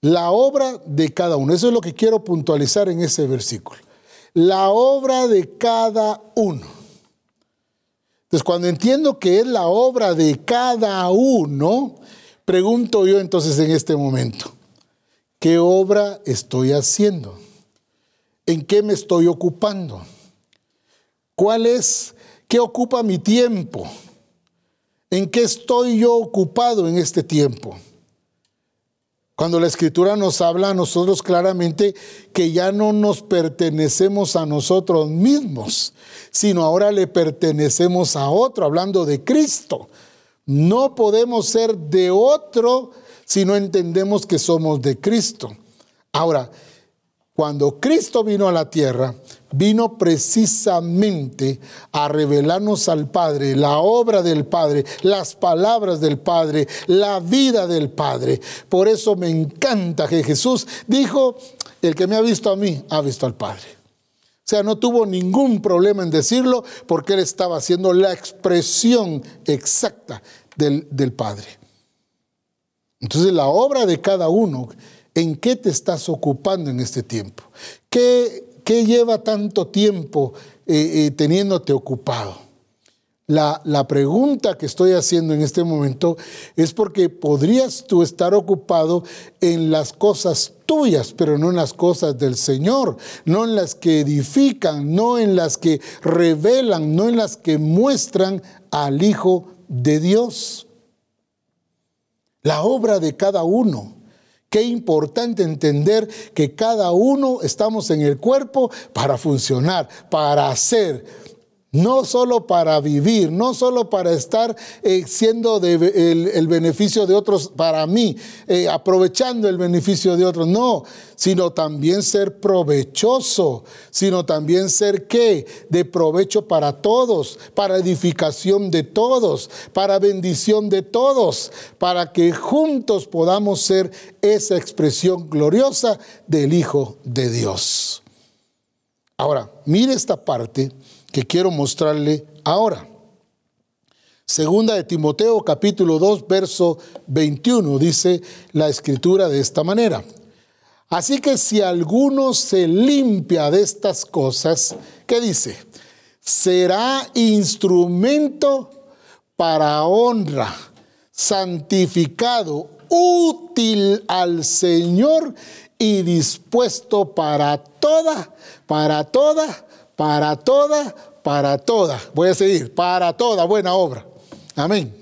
La obra de cada uno. Eso es lo que quiero puntualizar en ese versículo. La obra de cada uno. Entonces, cuando entiendo que es la obra de cada uno, pregunto yo entonces en este momento, ¿qué obra estoy haciendo? ¿En qué me estoy ocupando? ¿Cuál es, qué ocupa mi tiempo? ¿En qué estoy yo ocupado en este tiempo? Cuando la escritura nos habla a nosotros claramente que ya no nos pertenecemos a nosotros mismos, sino ahora le pertenecemos a otro, hablando de Cristo. No podemos ser de otro si no entendemos que somos de Cristo. Ahora, cuando Cristo vino a la tierra, vino precisamente a revelarnos al Padre, la obra del Padre, las palabras del Padre, la vida del Padre. Por eso me encanta que Jesús dijo, el que me ha visto a mí, ha visto al Padre. O sea, no tuvo ningún problema en decirlo porque él estaba haciendo la expresión exacta del, del Padre. Entonces la obra de cada uno ¿En qué te estás ocupando en este tiempo? ¿Qué, lleva tanto tiempo eh, eh, teniéndote ocupado? La, la, pregunta que estoy haciendo en este momento es porque podrías tú estar ocupado en las cosas tuyas, pero no en las cosas del Señor, no en las que edifican, no en las que revelan, no en las que muestran al Hijo de Dios. La obra de cada uno Qué importante entender que cada uno estamos en el cuerpo para funcionar, para hacer, no solo para vivir, no solo para estar eh, siendo el, beneficio de otros para mí, eh, aprovechando el beneficio de otros, no, sino también ser provechoso, sino también ser qué, de provecho para todos, para edificación de todos, para bendición de todos, para que juntos podamos ser esa expresión gloriosa del Hijo de Dios. Ahora, mire esta parte quiero mostrarle ahora. Segunda de Timoteo capítulo 2 verso 21 dice la escritura de esta manera. Así que si alguno se limpia de estas cosas, ¿qué dice? Será instrumento para honra, santificado, útil al Señor y dispuesto para toda, para toda para toda, para toda, voy a seguir, para toda buena obra. Amén.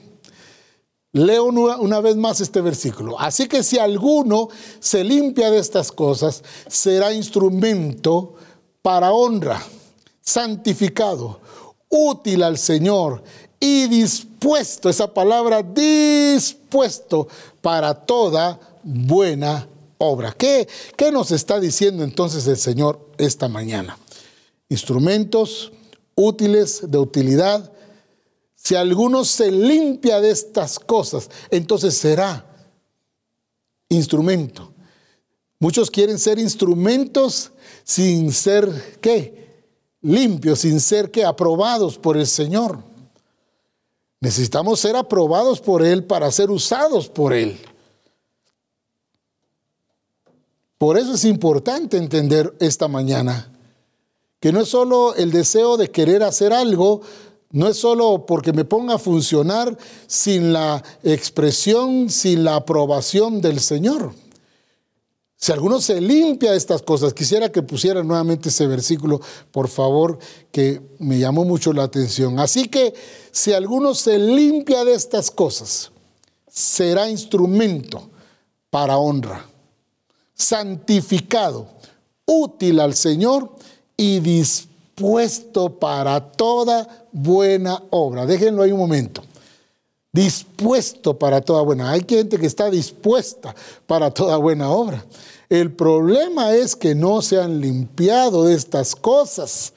Leo una, vez más este versículo. Así que si alguno se limpia de estas cosas, será instrumento para honra, santificado, útil al Señor y dispuesto, esa palabra dispuesto para toda buena obra. ¿Qué, qué nos está diciendo entonces el Señor esta mañana? instrumentos útiles, de utilidad. Si alguno se limpia de estas cosas, entonces será instrumento. Muchos quieren ser instrumentos sin ser, ¿qué? Limpios, sin ser, ¿qué? Aprobados por el Señor. Necesitamos ser aprobados por Él para ser usados por Él. Por eso es importante entender esta mañana que no es solo el deseo de querer hacer algo, no es solo porque me ponga a funcionar sin la expresión, sin la aprobación del Señor. Si alguno se limpia de estas cosas, quisiera que pusiera nuevamente ese versículo, por favor, que me llamó mucho la atención. Así que si alguno se limpia de estas cosas, será instrumento para honra, santificado, útil al Señor y dispuesto para toda buena obra. Déjenlo ahí un momento. Dispuesto para toda buena. Hay gente que está dispuesta para toda buena obra. El problema es que no se han limpiado de estas cosas.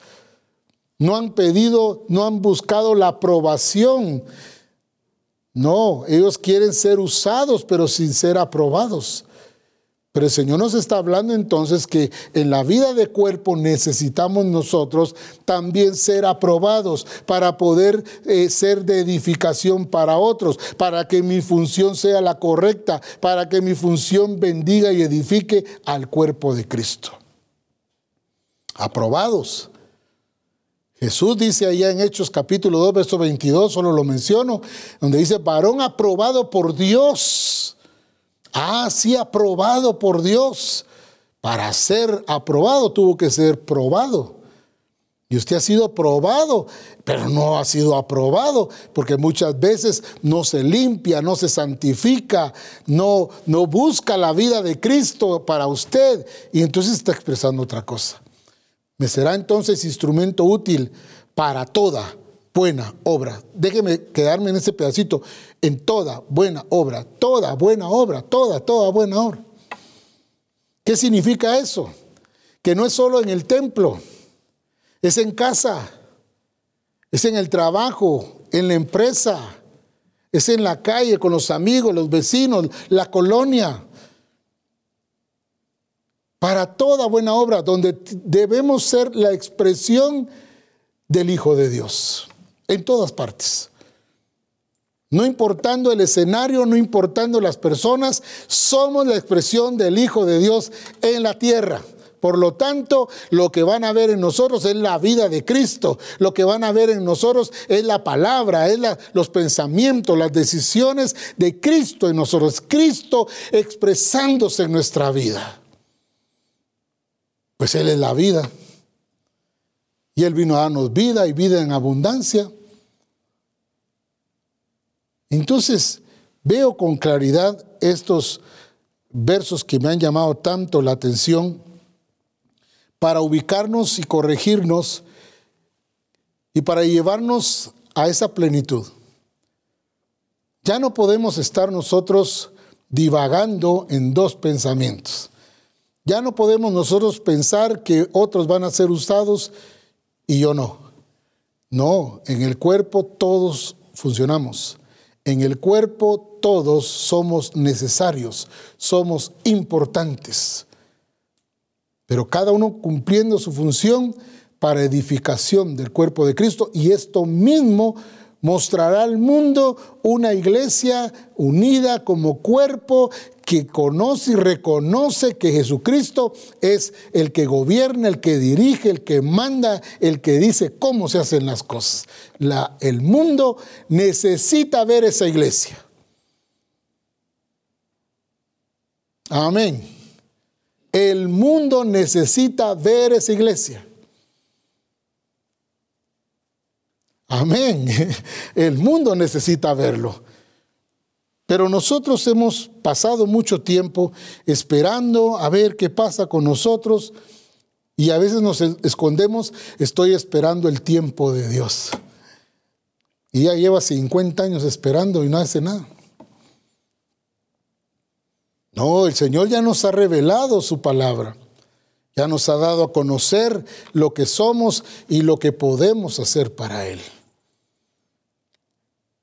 No han pedido, no han buscado la aprobación No, ellos quieren ser usados, pero sin ser aprobados. Pero el Señor nos está hablando entonces que en la vida de cuerpo necesitamos nosotros también ser aprobados para poder eh, ser de edificación para otros, para que mi función sea la correcta, para que mi función bendiga y edifique al cuerpo de Cristo. Aprobados. Jesús dice allá en Hechos capítulo 2, verso 22, solo lo menciono, donde dice, varón aprobado por Dios Ah, sí, aprobado por Dios. Para ser aprobado tuvo que ser probado. Y usted ha sido probado, pero no ha sido aprobado, porque muchas veces no se limpia, no se santifica, no, no busca la vida de Cristo para usted, y entonces está expresando otra cosa. Me será entonces instrumento útil para toda buena obra. Déjeme quedarme en ese pedacito, en toda buena obra, toda buena obra, toda, toda buena obra. ¿Qué significa eso? Que no es solo en el templo, es en casa, es en el trabajo, en la empresa, es en la calle, con los amigos, los vecinos, la colonia. Para toda buena obra, donde debemos ser la expresión del Hijo de Dios en todas partes. No importando el escenario, no importando las personas, somos la expresión del Hijo de Dios en la tierra. Por lo tanto, lo que van a ver en nosotros es la vida de Cristo. Lo que van a ver en nosotros es la palabra, es los pensamientos, las decisiones de Cristo en nosotros. Cristo expresándose en nuestra vida. Pues Él es la vida. Y Él vino a darnos vida y vida en abundancia. Entonces, veo con claridad estos versos que me han llamado tanto la atención para ubicarnos y corregirnos y para llevarnos a esa plenitud. Ya no podemos estar nosotros divagando en dos pensamientos. Ya no podemos nosotros pensar que otros van a ser usados y yo no. No, en el cuerpo todos funcionamos. En el cuerpo todos somos necesarios, somos importantes, pero cada uno cumpliendo su función para edificación del cuerpo de Cristo y esto mismo mostrará al mundo una iglesia unida como cuerpo que conoce y reconoce que Jesucristo es el que gobierna, el que dirige, el que manda, el que dice cómo se hacen las cosas. El mundo necesita ver esa iglesia. Amén. El mundo necesita ver esa iglesia. Amén. El mundo necesita verlo. Pero nosotros hemos pasado mucho tiempo esperando a ver qué pasa con nosotros y a veces nos escondemos, estoy esperando el tiempo de Dios. Y ya lleva 50 años esperando y no hace nada. No, el Señor ya nos ha revelado su palabra. Ya nos ha dado a conocer lo que somos y lo que podemos hacer para Él.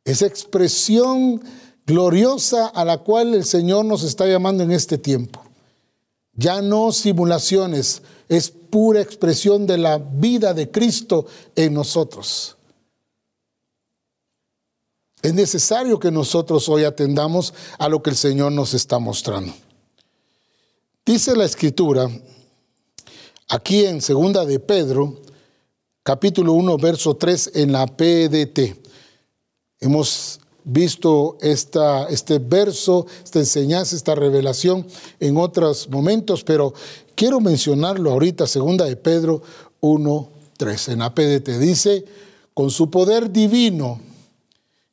Esa expresión gloriosa a la cual el Señor nos está llamando en este tiempo. Ya no simulaciones, es pura expresión de la vida de Cristo en nosotros. Es necesario que nosotros hoy atendamos a lo que el Señor nos está mostrando. Dice la escritura, aquí en segunda de Pedro, capítulo 1, verso 3, en la PDT. Hemos visto esta, este verso, esta enseñanza, esta revelación en otros momentos, pero quiero mencionarlo ahorita, segunda de Pedro 1, 3. En APDT dice, con su poder divino,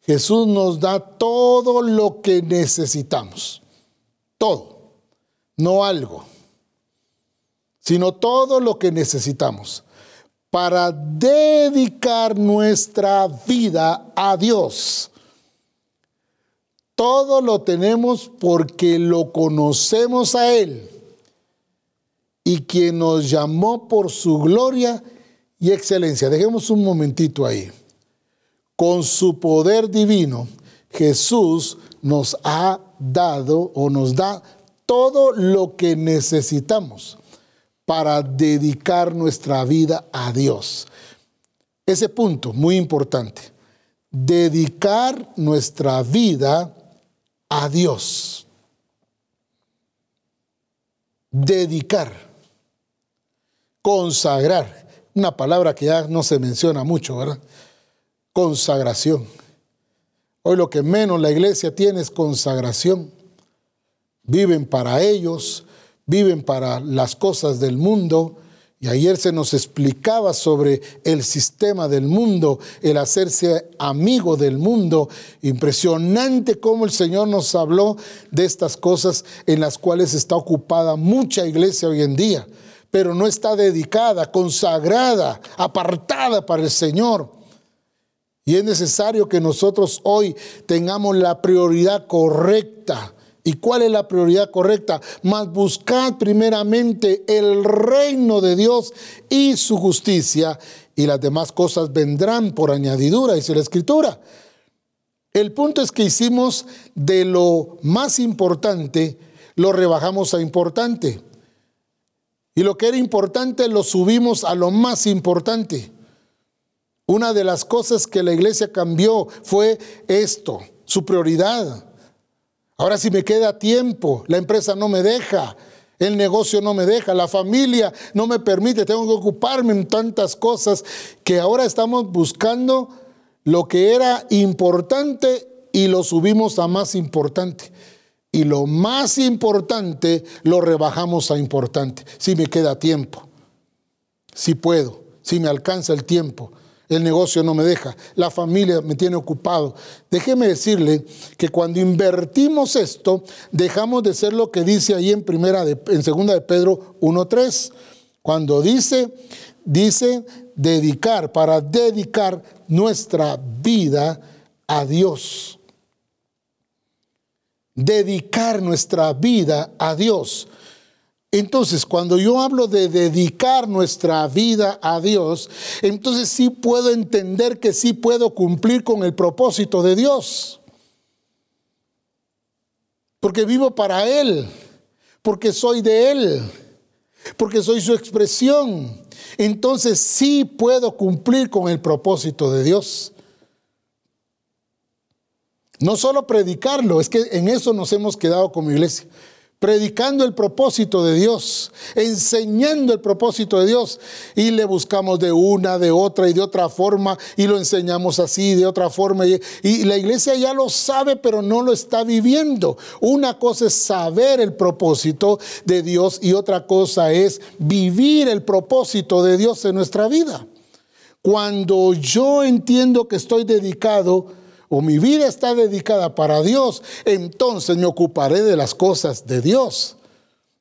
Jesús nos da todo lo que necesitamos. Todo, no algo, sino todo lo que necesitamos para dedicar nuestra vida a Dios todo lo tenemos porque lo conocemos a Él y quien nos llamó por su gloria y excelencia. Dejemos un momentito ahí. Con su poder divino, Jesús nos ha dado o nos da todo lo que necesitamos para dedicar nuestra vida a Dios. Ese punto, muy importante. Dedicar nuestra vida a Dios. Dedicar. Consagrar. Una palabra que ya no se menciona mucho, ¿verdad? Consagración. Hoy lo que menos la iglesia tiene es consagración. Viven para ellos, viven para las cosas del mundo. Y ayer se nos explicaba sobre el sistema del mundo, el hacerse amigo del mundo. Impresionante cómo el Señor nos habló de estas cosas en las cuales está ocupada mucha iglesia hoy en día, pero no está dedicada, consagrada, apartada para el Señor. Y es necesario que nosotros hoy tengamos la prioridad correcta. ¿Y cuál es la prioridad correcta? Más buscad primeramente el reino de Dios y su justicia, y las demás cosas vendrán por añadidura, dice la Escritura. El punto es que hicimos de lo más importante, lo rebajamos a importante. Y lo que era importante lo subimos a lo más importante. Una de las cosas que la iglesia cambió fue esto, su prioridad. Ahora si me queda tiempo, la empresa no me deja, el negocio no me deja, la familia no me permite, tengo que ocuparme en tantas cosas que ahora estamos buscando lo que era importante y lo subimos a más importante. Y lo más importante lo rebajamos a importante. Si me queda tiempo, si puedo, si me alcanza el tiempo el negocio no me deja, la familia me tiene ocupado. Déjeme decirle que cuando invertimos esto, dejamos de ser lo que dice ahí en primera de, en segunda de Pedro 1:3. Cuando dice dice dedicar para dedicar nuestra vida a Dios. Dedicar nuestra vida a Dios. Entonces, cuando yo hablo de dedicar nuestra vida a Dios, entonces sí puedo entender que sí puedo cumplir con el propósito de Dios. Porque vivo para Él, porque soy de Él, porque soy su expresión. Entonces sí puedo cumplir con el propósito de Dios. No solo predicarlo, es que en eso nos hemos quedado como iglesia predicando el propósito de Dios, enseñando el propósito de Dios y le buscamos de una, de otra y de otra forma y lo enseñamos así, de otra forma y, la iglesia ya lo sabe pero no lo está viviendo. Una cosa es saber el propósito de Dios y otra cosa es vivir el propósito de Dios en nuestra vida. Cuando yo entiendo que estoy dedicado, o mi vida está dedicada para Dios, entonces me ocuparé de las cosas de Dios.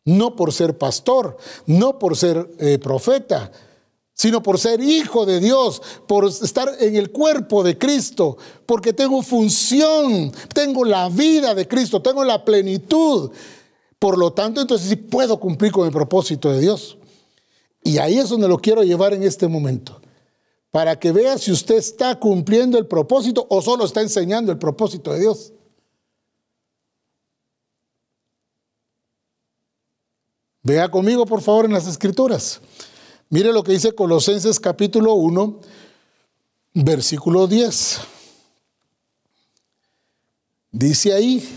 No por ser pastor, no por ser eh, profeta, sino por ser hijo de Dios, por estar en el cuerpo de Cristo, porque tengo función, tengo la vida de Cristo, tengo la plenitud. Por lo tanto, entonces sí puedo cumplir con el propósito de Dios. Y ahí es donde lo quiero llevar en este momento para que vea si usted está cumpliendo el propósito o solo está enseñando el propósito de Dios. Vea conmigo, por favor, en las escrituras. Mire lo que dice Colosenses capítulo 1, versículo 10. Dice ahí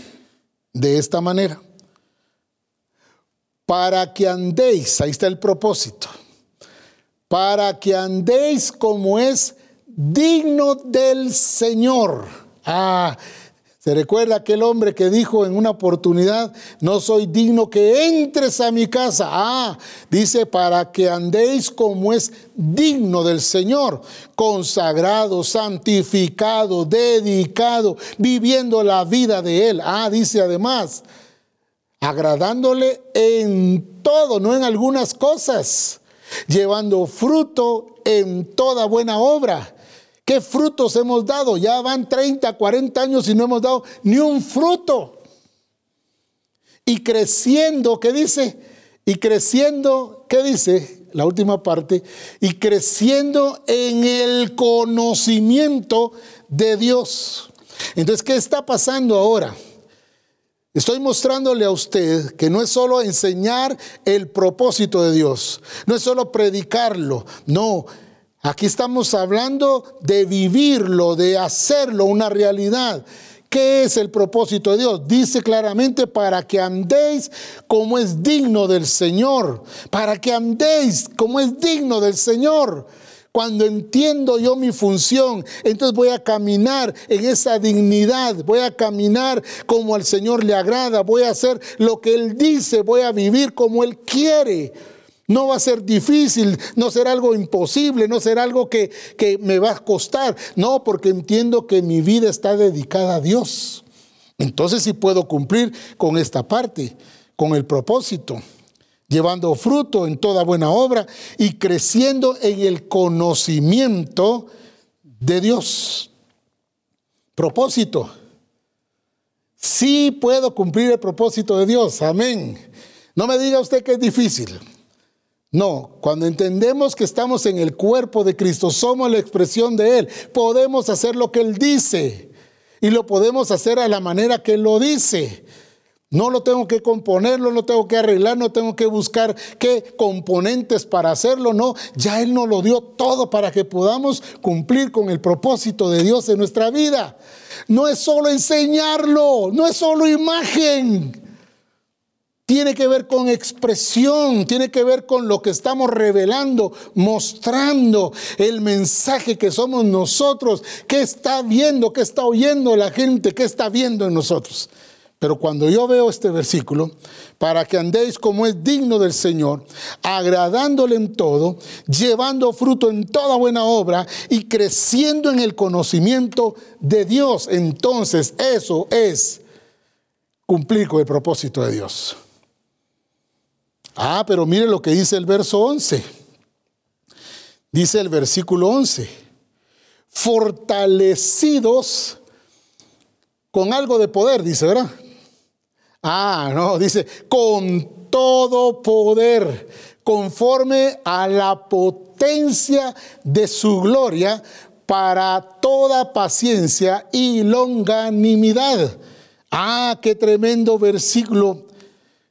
de esta manera, para que andéis, ahí está el propósito para que andéis como es digno del Señor. Ah, se recuerda aquel hombre que dijo en una oportunidad, no soy digno que entres a mi casa. Ah, dice, para que andéis como es digno del Señor, consagrado, santificado, dedicado, viviendo la vida de Él. Ah, dice además, agradándole en todo, no en algunas cosas llevando fruto en toda buena obra. ¿Qué frutos hemos dado? Ya van 30, 40 años y no hemos dado ni un fruto. Y creciendo, ¿qué dice? Y creciendo, ¿qué dice? La última parte, y creciendo en el conocimiento de Dios. Entonces, ¿qué está pasando ahora? Estoy mostrándole a usted que no es solo enseñar el propósito de Dios, no es solo predicarlo, no. Aquí estamos hablando de vivirlo, de hacerlo una realidad. ¿Qué es el propósito de Dios? Dice claramente para que andéis como es digno del Señor, para que andéis como es digno del Señor. Cuando entiendo yo mi función, entonces voy a caminar en esa dignidad, voy a caminar como al Señor le agrada, voy a hacer lo que Él dice, voy a vivir como Él quiere. No va a ser difícil, no será algo imposible, no será algo que, que me va a costar. No, porque entiendo que mi vida está dedicada a Dios. Entonces sí puedo cumplir con esta parte, con el propósito llevando fruto en toda buena obra y creciendo en el conocimiento de Dios. Propósito. Sí puedo cumplir el propósito de Dios. Amén. No me diga usted que es difícil. No, cuando entendemos que estamos en el cuerpo de Cristo, somos la expresión de Él, podemos hacer lo que Él dice y lo podemos hacer a la manera que Él lo dice. No lo tengo que componer, no lo tengo que arreglar, no tengo que buscar qué componentes para hacerlo, no, ya Él nos lo dio todo para que podamos cumplir con el propósito de Dios en nuestra vida. No es solo enseñarlo, no es solo imagen. Tiene que ver con expresión, tiene que ver con lo que estamos revelando, mostrando el mensaje que somos nosotros, qué está viendo, qué está oyendo la gente, qué está viendo en nosotros. Pero cuando yo veo este versículo, para que andéis como es digno del Señor, agradándole en todo, llevando fruto en toda buena obra y creciendo en el conocimiento de Dios, entonces eso es cumplir con el propósito de Dios. Ah, pero mire lo que dice el verso 11. Dice el versículo 11, fortalecidos con algo de poder, dice, ¿verdad? Ah, no, dice, con todo poder, conforme a la potencia de su gloria, para toda paciencia y longanimidad. Ah, qué tremendo versículo.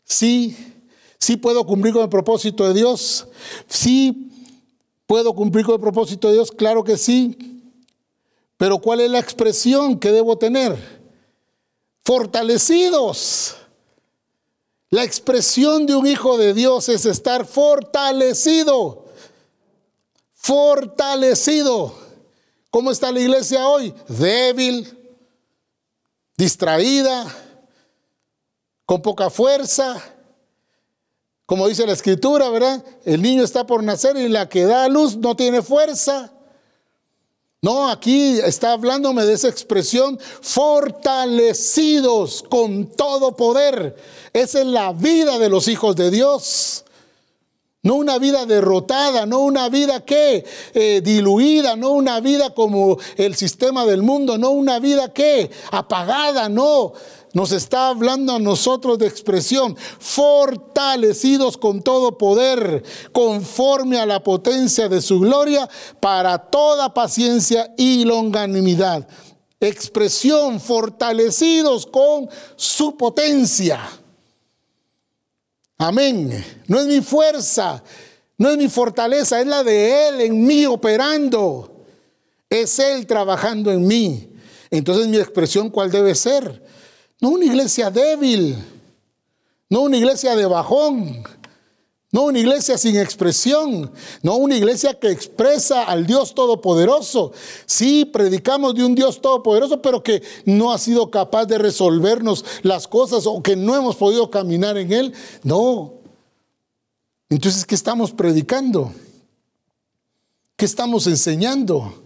Sí, sí puedo cumplir con el propósito de Dios. Sí puedo cumplir con el propósito de Dios, claro que sí. Pero ¿cuál es la expresión que debo tener? Fortalecidos. La expresión de un hijo de Dios es estar fortalecido. Fortalecido. ¿Cómo está la iglesia hoy? Débil, distraída, con poca fuerza. Como dice la escritura, ¿verdad? El niño está por nacer y la que da a luz no tiene fuerza. No, aquí está hablándome de esa expresión, fortalecidos con todo poder. Esa es la vida de los hijos de Dios. No una vida derrotada, no una vida que eh, diluida, no una vida como el sistema del mundo, no una vida que apagada, no, nos está hablando a nosotros de expresión, fortalecidos con todo poder, conforme a la potencia de su gloria, para toda paciencia y longanimidad. Expresión, fortalecidos con su potencia. Amén. No es mi fuerza, no es mi fortaleza, es la de Él en mí operando. Es Él trabajando en mí. Entonces mi expresión, ¿cuál debe ser? No una iglesia débil, no una iglesia de bajón, no una iglesia sin expresión, no una iglesia que expresa al Dios Todopoderoso. Sí, predicamos de un Dios Todopoderoso, pero que no ha sido capaz de resolvernos las cosas o que no hemos podido caminar en Él. No. Entonces, ¿qué estamos predicando? ¿Qué estamos enseñando?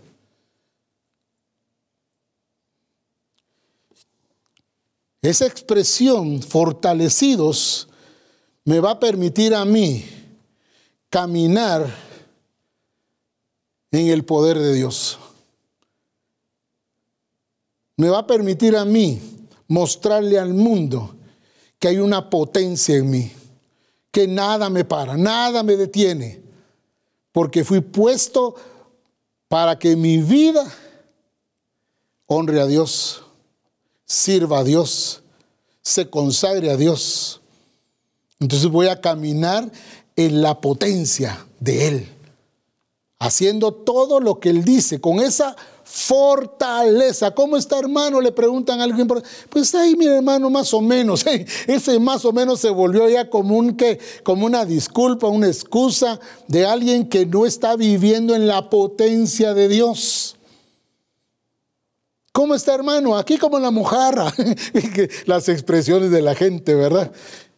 Esa expresión, fortalecidos, me va a permitir a mí caminar en el poder de Dios. Me va a permitir a mí mostrarle al mundo que hay una potencia en mí, que nada me para, nada me detiene, porque fui puesto para que mi vida honre a Dios sirva a Dios, se consagre a Dios. Entonces voy a caminar en la potencia de Él, haciendo todo lo que Él dice, con esa fortaleza. ¿Cómo está hermano? Le preguntan a alguien. Pues ahí mi hermano más o menos. Ese más o menos se volvió ya como, un, que, como una disculpa, una excusa de alguien que no está viviendo en la potencia de Dios. ¿Cómo está hermano? Aquí como la mojarra. Las expresiones de la gente, ¿verdad?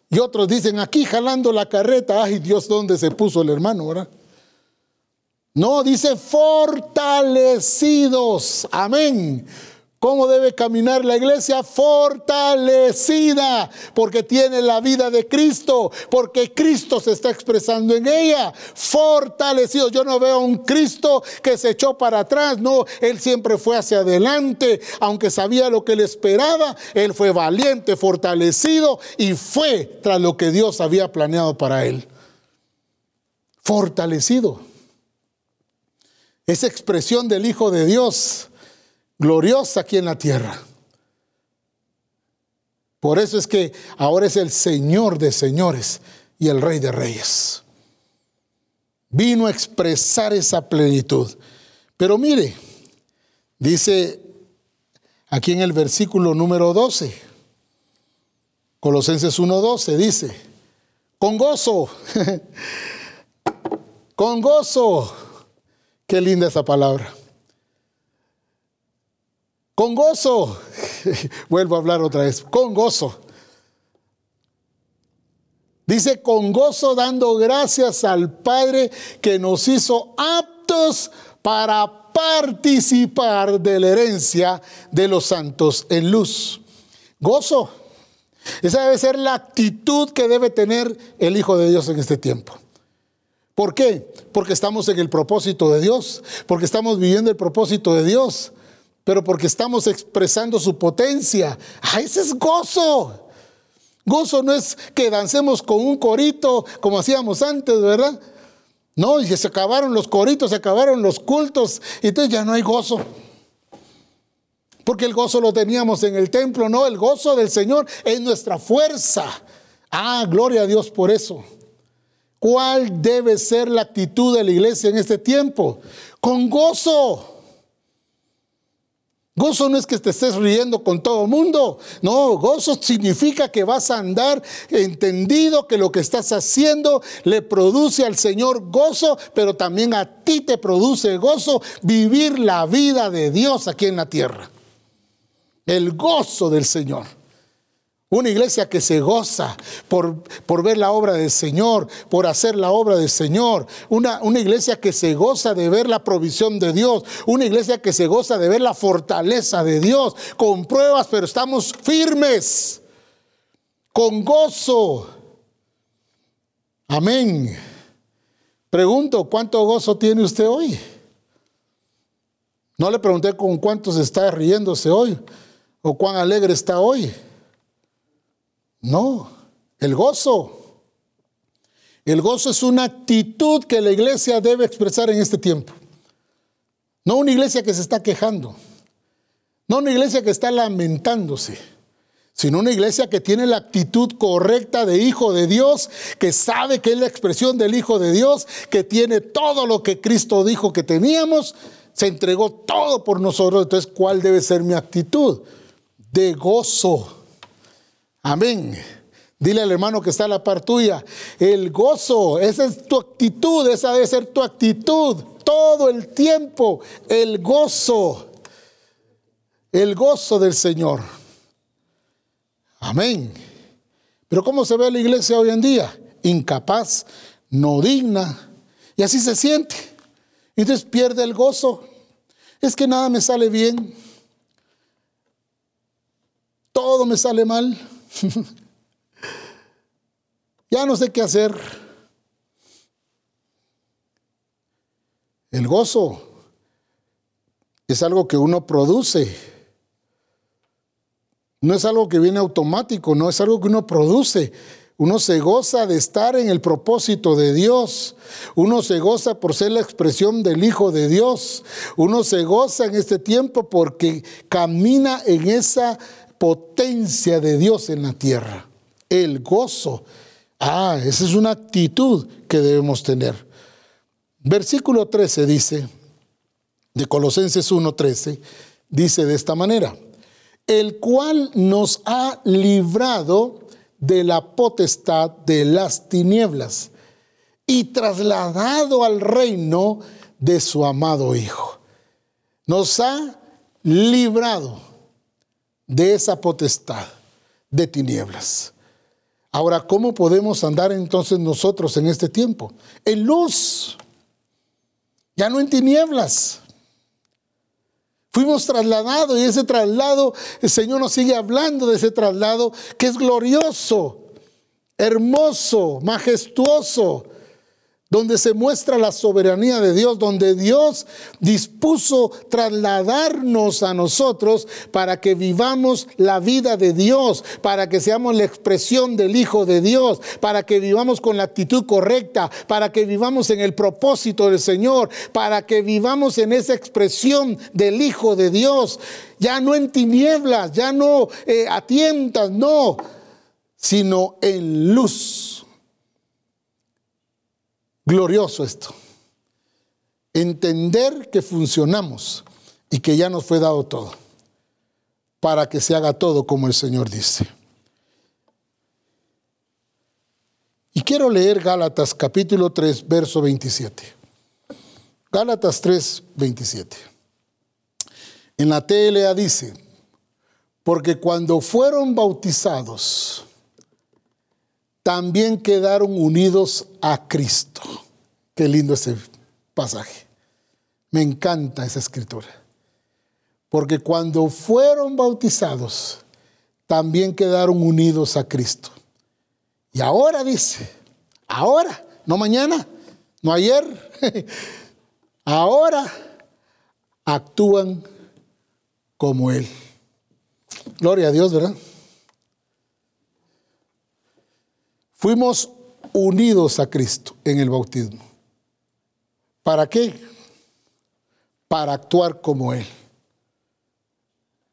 Y otros dicen, aquí jalando la carreta. Ay Dios, ¿dónde se puso el hermano, verdad? No, dice fortalecidos. Amén. ¿Cómo debe caminar la iglesia? Fortalecida, porque tiene la vida de Cristo, porque Cristo se está expresando en ella. Fortalecido. Yo no veo a un Cristo que se echó para atrás, no, Él siempre fue hacia adelante, aunque sabía lo que le esperaba, Él fue valiente, fortalecido y fue tras lo que Dios había planeado para Él. Fortalecido esa expresión del Hijo de Dios gloriosa aquí en la tierra. Por eso es que ahora es el Señor de señores y el Rey de reyes. Vino a expresar esa plenitud. Pero mire, dice aquí en el versículo número 12, Colosenses 1.12, dice, con gozo, con gozo Qué linda esa palabra. Con gozo. Vuelvo a hablar otra vez. Con gozo. Dice, con gozo dando gracias al Padre que nos hizo aptos para participar de la herencia de los santos en luz. Gozo. Esa debe ser la actitud que debe tener el Hijo de Dios en este tiempo. ¿Por qué? Porque estamos en el propósito de Dios, porque estamos viviendo el propósito de Dios, pero porque estamos expresando su potencia. ¡Ah, ese es gozo! Gozo no es que dancemos con un corito como hacíamos antes, ¿verdad? No, y se acabaron los coritos, se acabaron los cultos, y entonces ya no hay gozo. Porque el gozo lo teníamos en el templo, no, el gozo del Señor es nuestra fuerza. Ah, gloria a Dios por eso. ¿Cuál debe ser la actitud de la iglesia en este tiempo? Con gozo. Gozo no es que te estés riendo con todo mundo. No, gozo significa que vas a andar entendido que lo que estás haciendo le produce al Señor gozo, pero también a ti te produce gozo vivir la vida de Dios aquí en la tierra. El gozo del Señor. Una iglesia que se goza por, por, ver la obra del Señor, por hacer la obra del Señor. Una, una iglesia que se goza de ver la provisión de Dios. Una iglesia que se goza de ver la fortaleza de Dios. Con pruebas, pero estamos firmes. Con gozo. Amén. Pregunto, ¿cuánto gozo tiene usted hoy? No le pregunté con cuántos está riéndose hoy o cuán alegre está hoy. No, el gozo. El gozo es una actitud que la iglesia debe expresar en este tiempo. No una iglesia que se está quejando. No una iglesia que está lamentándose. Sino una iglesia que tiene la actitud correcta de hijo de Dios, que sabe que es la expresión del hijo de Dios, que tiene todo lo que Cristo dijo que teníamos, se entregó todo por nosotros. Entonces, ¿cuál debe ser mi actitud? De gozo Amén. Dile al hermano que está a la par tuya, el gozo, esa es tu actitud, esa debe ser tu actitud todo el tiempo, el gozo, el gozo del Señor. Amén. Pero ¿cómo se ve la iglesia hoy en día? Incapaz, no digna, y así se siente. Entonces pierde el gozo. Es que nada me sale bien. Todo me sale mal. ya no sé qué hacer. El gozo es algo que uno produce. No es algo que viene automático, no es algo que uno produce. Uno se goza de estar en el propósito de Dios. Uno se goza por ser la expresión del Hijo de Dios. Uno se goza en este tiempo porque camina en esa potencia de Dios en la tierra. El gozo. Ah, esa es una actitud que debemos tener. Versículo 13 dice, de Colosenses 1:13, dice de esta manera, el cual nos ha librado de la potestad de las tinieblas y trasladado al reino de su amado Hijo. Nos ha librado de esa potestad de tinieblas. Ahora, ¿cómo podemos andar entonces nosotros en este tiempo? En luz, ya no en tinieblas. Fuimos trasladados y ese traslado, el Señor nos sigue hablando de ese traslado que es glorioso, hermoso, majestuoso, donde se muestra la soberanía de Dios, donde Dios dispuso trasladarnos a nosotros para que vivamos la vida de Dios, para que seamos la expresión del Hijo de Dios, para que vivamos con la actitud correcta, para que vivamos en el propósito del Señor, para que vivamos en esa expresión del Hijo de Dios, ya no en tinieblas, ya no eh, a tientas, no, sino en luz glorioso esto. Entender que funcionamos y que ya nos fue dado todo para que se haga todo como el Señor dice. Y quiero leer Gálatas capítulo 3, verso 27. Gálatas 3, 27. En la TLA dice, porque cuando fueron bautizados, también quedaron unidos a Cristo. Qué lindo ese pasaje. Me encanta esa escritura. Porque cuando fueron bautizados, también quedaron unidos a Cristo. Y ahora dice, ahora, no mañana, no ayer, ahora actúan como Él. Gloria a Dios, ¿verdad? Fuimos unidos a Cristo en el bautismo. ¿Para qué? Para actuar como Él.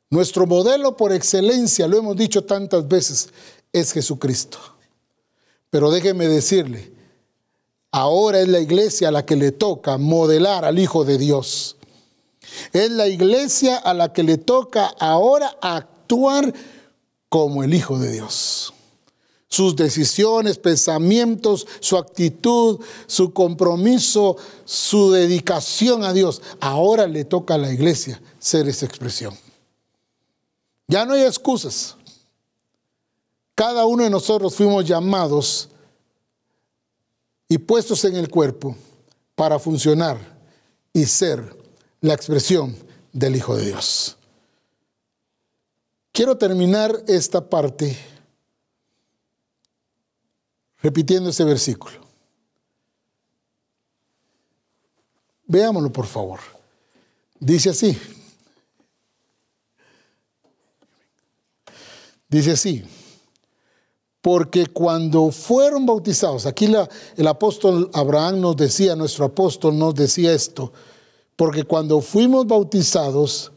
Nuestro modelo por excelencia, lo hemos dicho tantas veces, es Jesucristo. Pero déjeme decirle, ahora es la iglesia a la que le toca modelar al Hijo de Dios. Es la iglesia a la que le toca ahora actuar como el Hijo de Dios sus decisiones, pensamientos, su actitud, su compromiso, su dedicación a Dios. Ahora le toca a la iglesia ser esa expresión. Ya no hay excusas. Cada uno de nosotros fuimos llamados y puestos en el cuerpo para funcionar y ser la expresión del Hijo de Dios. Quiero terminar esta parte repitiendo ese versículo. Veámoslo, por favor. Dice así. Dice así. Porque cuando fueron bautizados, aquí el apóstol Abraham nos decía, nuestro apóstol nos decía esto, porque cuando fuimos bautizados,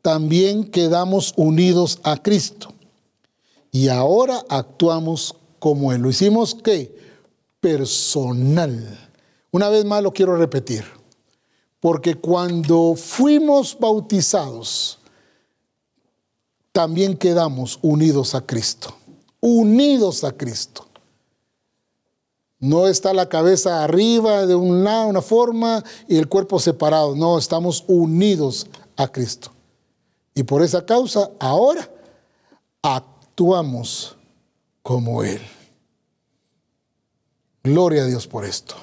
también quedamos unidos a Cristo. Y ahora actuamos como Él. Lo hicimos qué? Personal. Una vez más lo quiero repetir. Porque cuando fuimos bautizados, también quedamos unidos a Cristo. Unidos a Cristo. No está la cabeza arriba de un lado, una forma, y el cuerpo separado. No, estamos unidos a Cristo. Y por esa causa, ahora actuamos como Él. Gloria a Dios por esto.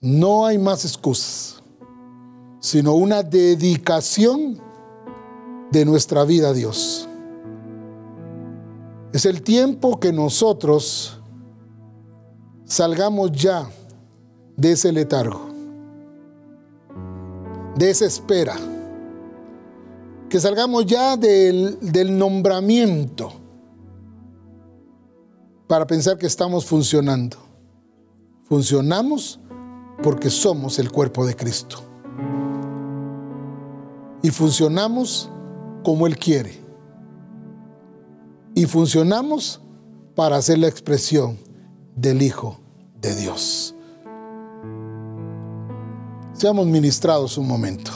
No hay más excusas, sino una dedicación de nuestra vida a Dios. Es el tiempo que nosotros salgamos ya de ese letargo, de esa espera que salgamos ya del, del nombramiento para pensar que estamos funcionando. Funcionamos porque somos el cuerpo de Cristo. Y funcionamos como Él quiere. Y funcionamos para hacer la expresión del Hijo de Dios. Seamos ministrados un momento.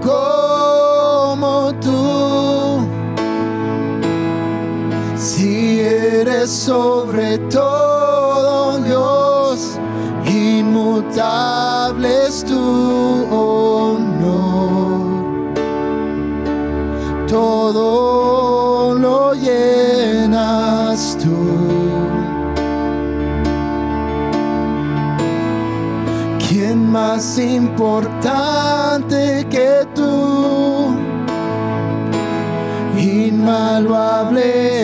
como tú. Si eres sobre todo Dios, inmutable es tu honor. Oh todo lo llenas tú. ¿Quién más importante.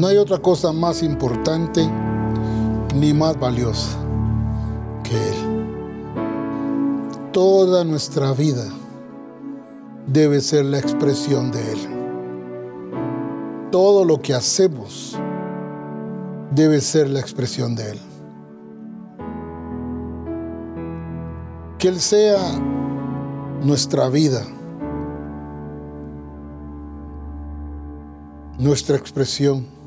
No hay otra cosa más importante ni más valiosa que Él. Toda nuestra vida debe ser la expresión de Él. Todo lo que hacemos debe ser la expresión de Él. Que Él sea nuestra vida, nuestra expresión.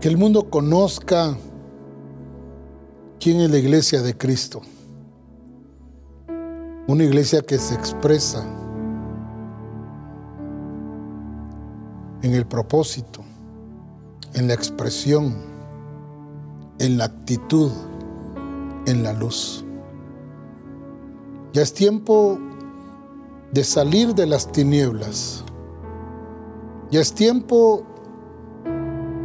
Que el mundo conozca quién es la iglesia de Cristo. Una iglesia que se expresa en el propósito, en la expresión, en la actitud en la luz. Ya es tiempo de salir de las tinieblas. Ya es tiempo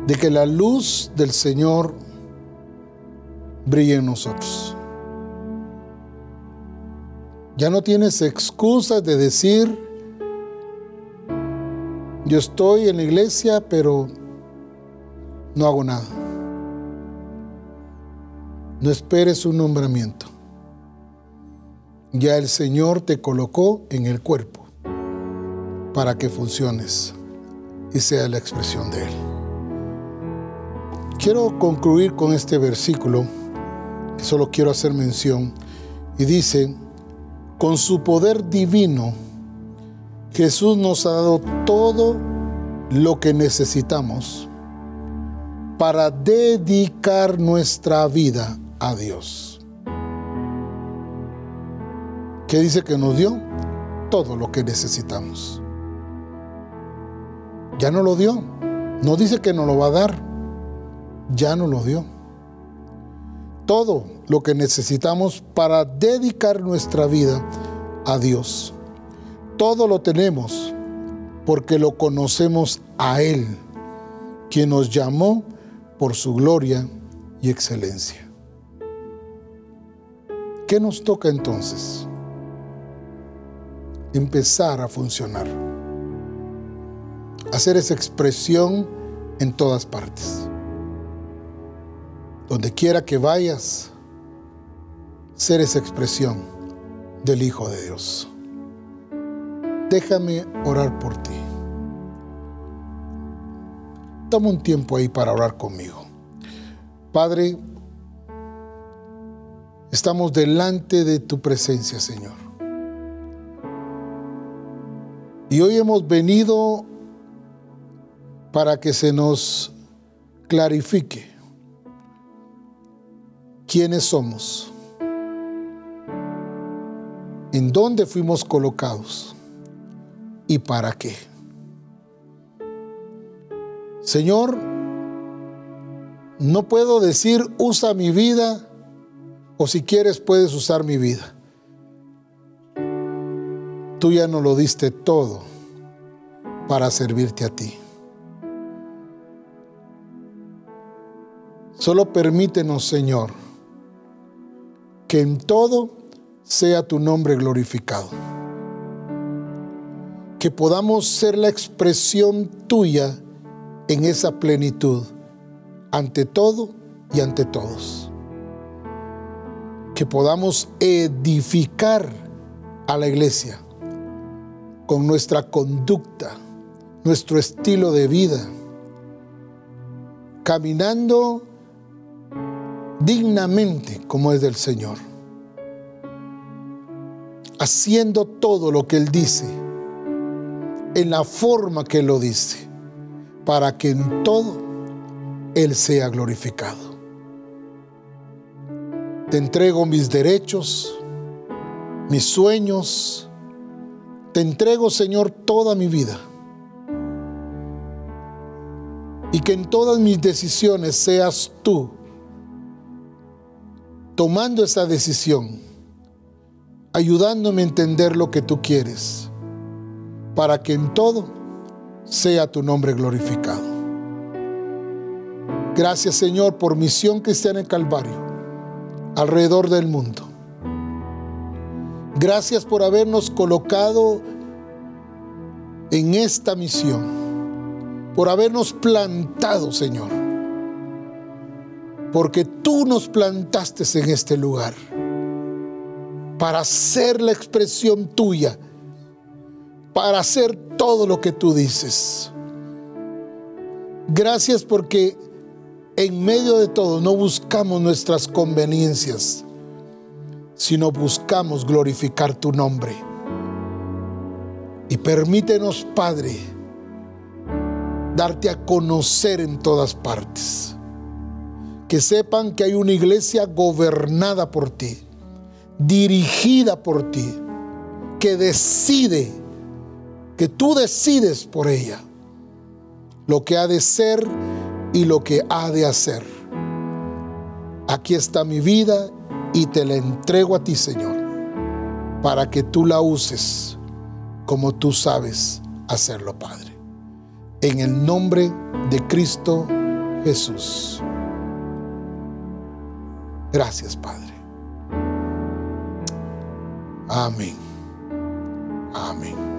de que la luz del Señor brille en nosotros. Ya no tienes excusas de decir, yo estoy en la iglesia, pero no hago nada. No esperes un nombramiento. Ya el Señor te colocó en el cuerpo para que funciones y sea la expresión de Él. Quiero concluir con este versículo, que solo quiero hacer mención, y dice, con su poder divino, Jesús nos ha dado todo lo que necesitamos para dedicar nuestra vida a Dios. ¿Qué dice que nos dio? Todo lo que necesitamos. Ya no lo dio. No dice que nos lo va a dar. Ya no lo dio. Todo lo que necesitamos para dedicar nuestra vida a Dios. Todo lo tenemos porque lo conocemos a Él, quien nos llamó por su gloria y excelencia. ¿Qué nos toca entonces? Empezar a funcionar, hacer esa expresión en todas partes. Donde quiera que vayas, ser esa expresión del Hijo de Dios déjame orar por ti. Toma un tiempo ahí para orar conmigo. Padre, estamos delante de tu presencia, Señor. Y hoy hemos venido para que se nos clarifique quiénes somos, en dónde fuimos colocados y para qué. Señor, no puedo decir usa mi vida o si quieres puedes usar mi vida. Tú ya no lo diste todo para servirte a ti. Solo permítenos, Señor, que en todo sea tu nombre glorificado que podamos ser la expresión tuya en esa plenitud, ante todo y ante todos. Que podamos edificar a la iglesia con nuestra conducta, nuestro estilo de vida, caminando dignamente como es del Señor, haciendo todo lo que Él dice en la forma que lo dice, para que en todo Él sea glorificado. Te entrego mis derechos, mis sueños, te entrego, Señor, toda mi vida. Y que en todas mis decisiones seas tú tomando esa decisión, ayudándome a entender lo que tú quieres para que en todo sea tu nombre glorificado. Gracias Señor por misión cristiana en Calvario, alrededor del mundo. Gracias por habernos colocado en esta misión, por habernos plantado, Señor, porque tú nos plantaste en este lugar para ser la expresión tuya para hacer todo lo que tú dices. Gracias porque en medio de todo no buscamos nuestras conveniencias, sino buscamos glorificar tu nombre. Y permítenos, Padre, darte a conocer en todas partes. Que sepan que hay una iglesia gobernada por ti, dirigida por ti, que decide que tú decides por ella lo que ha de ser y lo que ha de hacer. Aquí está mi vida y te la entrego a ti, Señor, para que tú la uses como tú sabes hacerlo, Padre. En el nombre de Cristo Jesús. Gracias, Padre. Amén. Amén.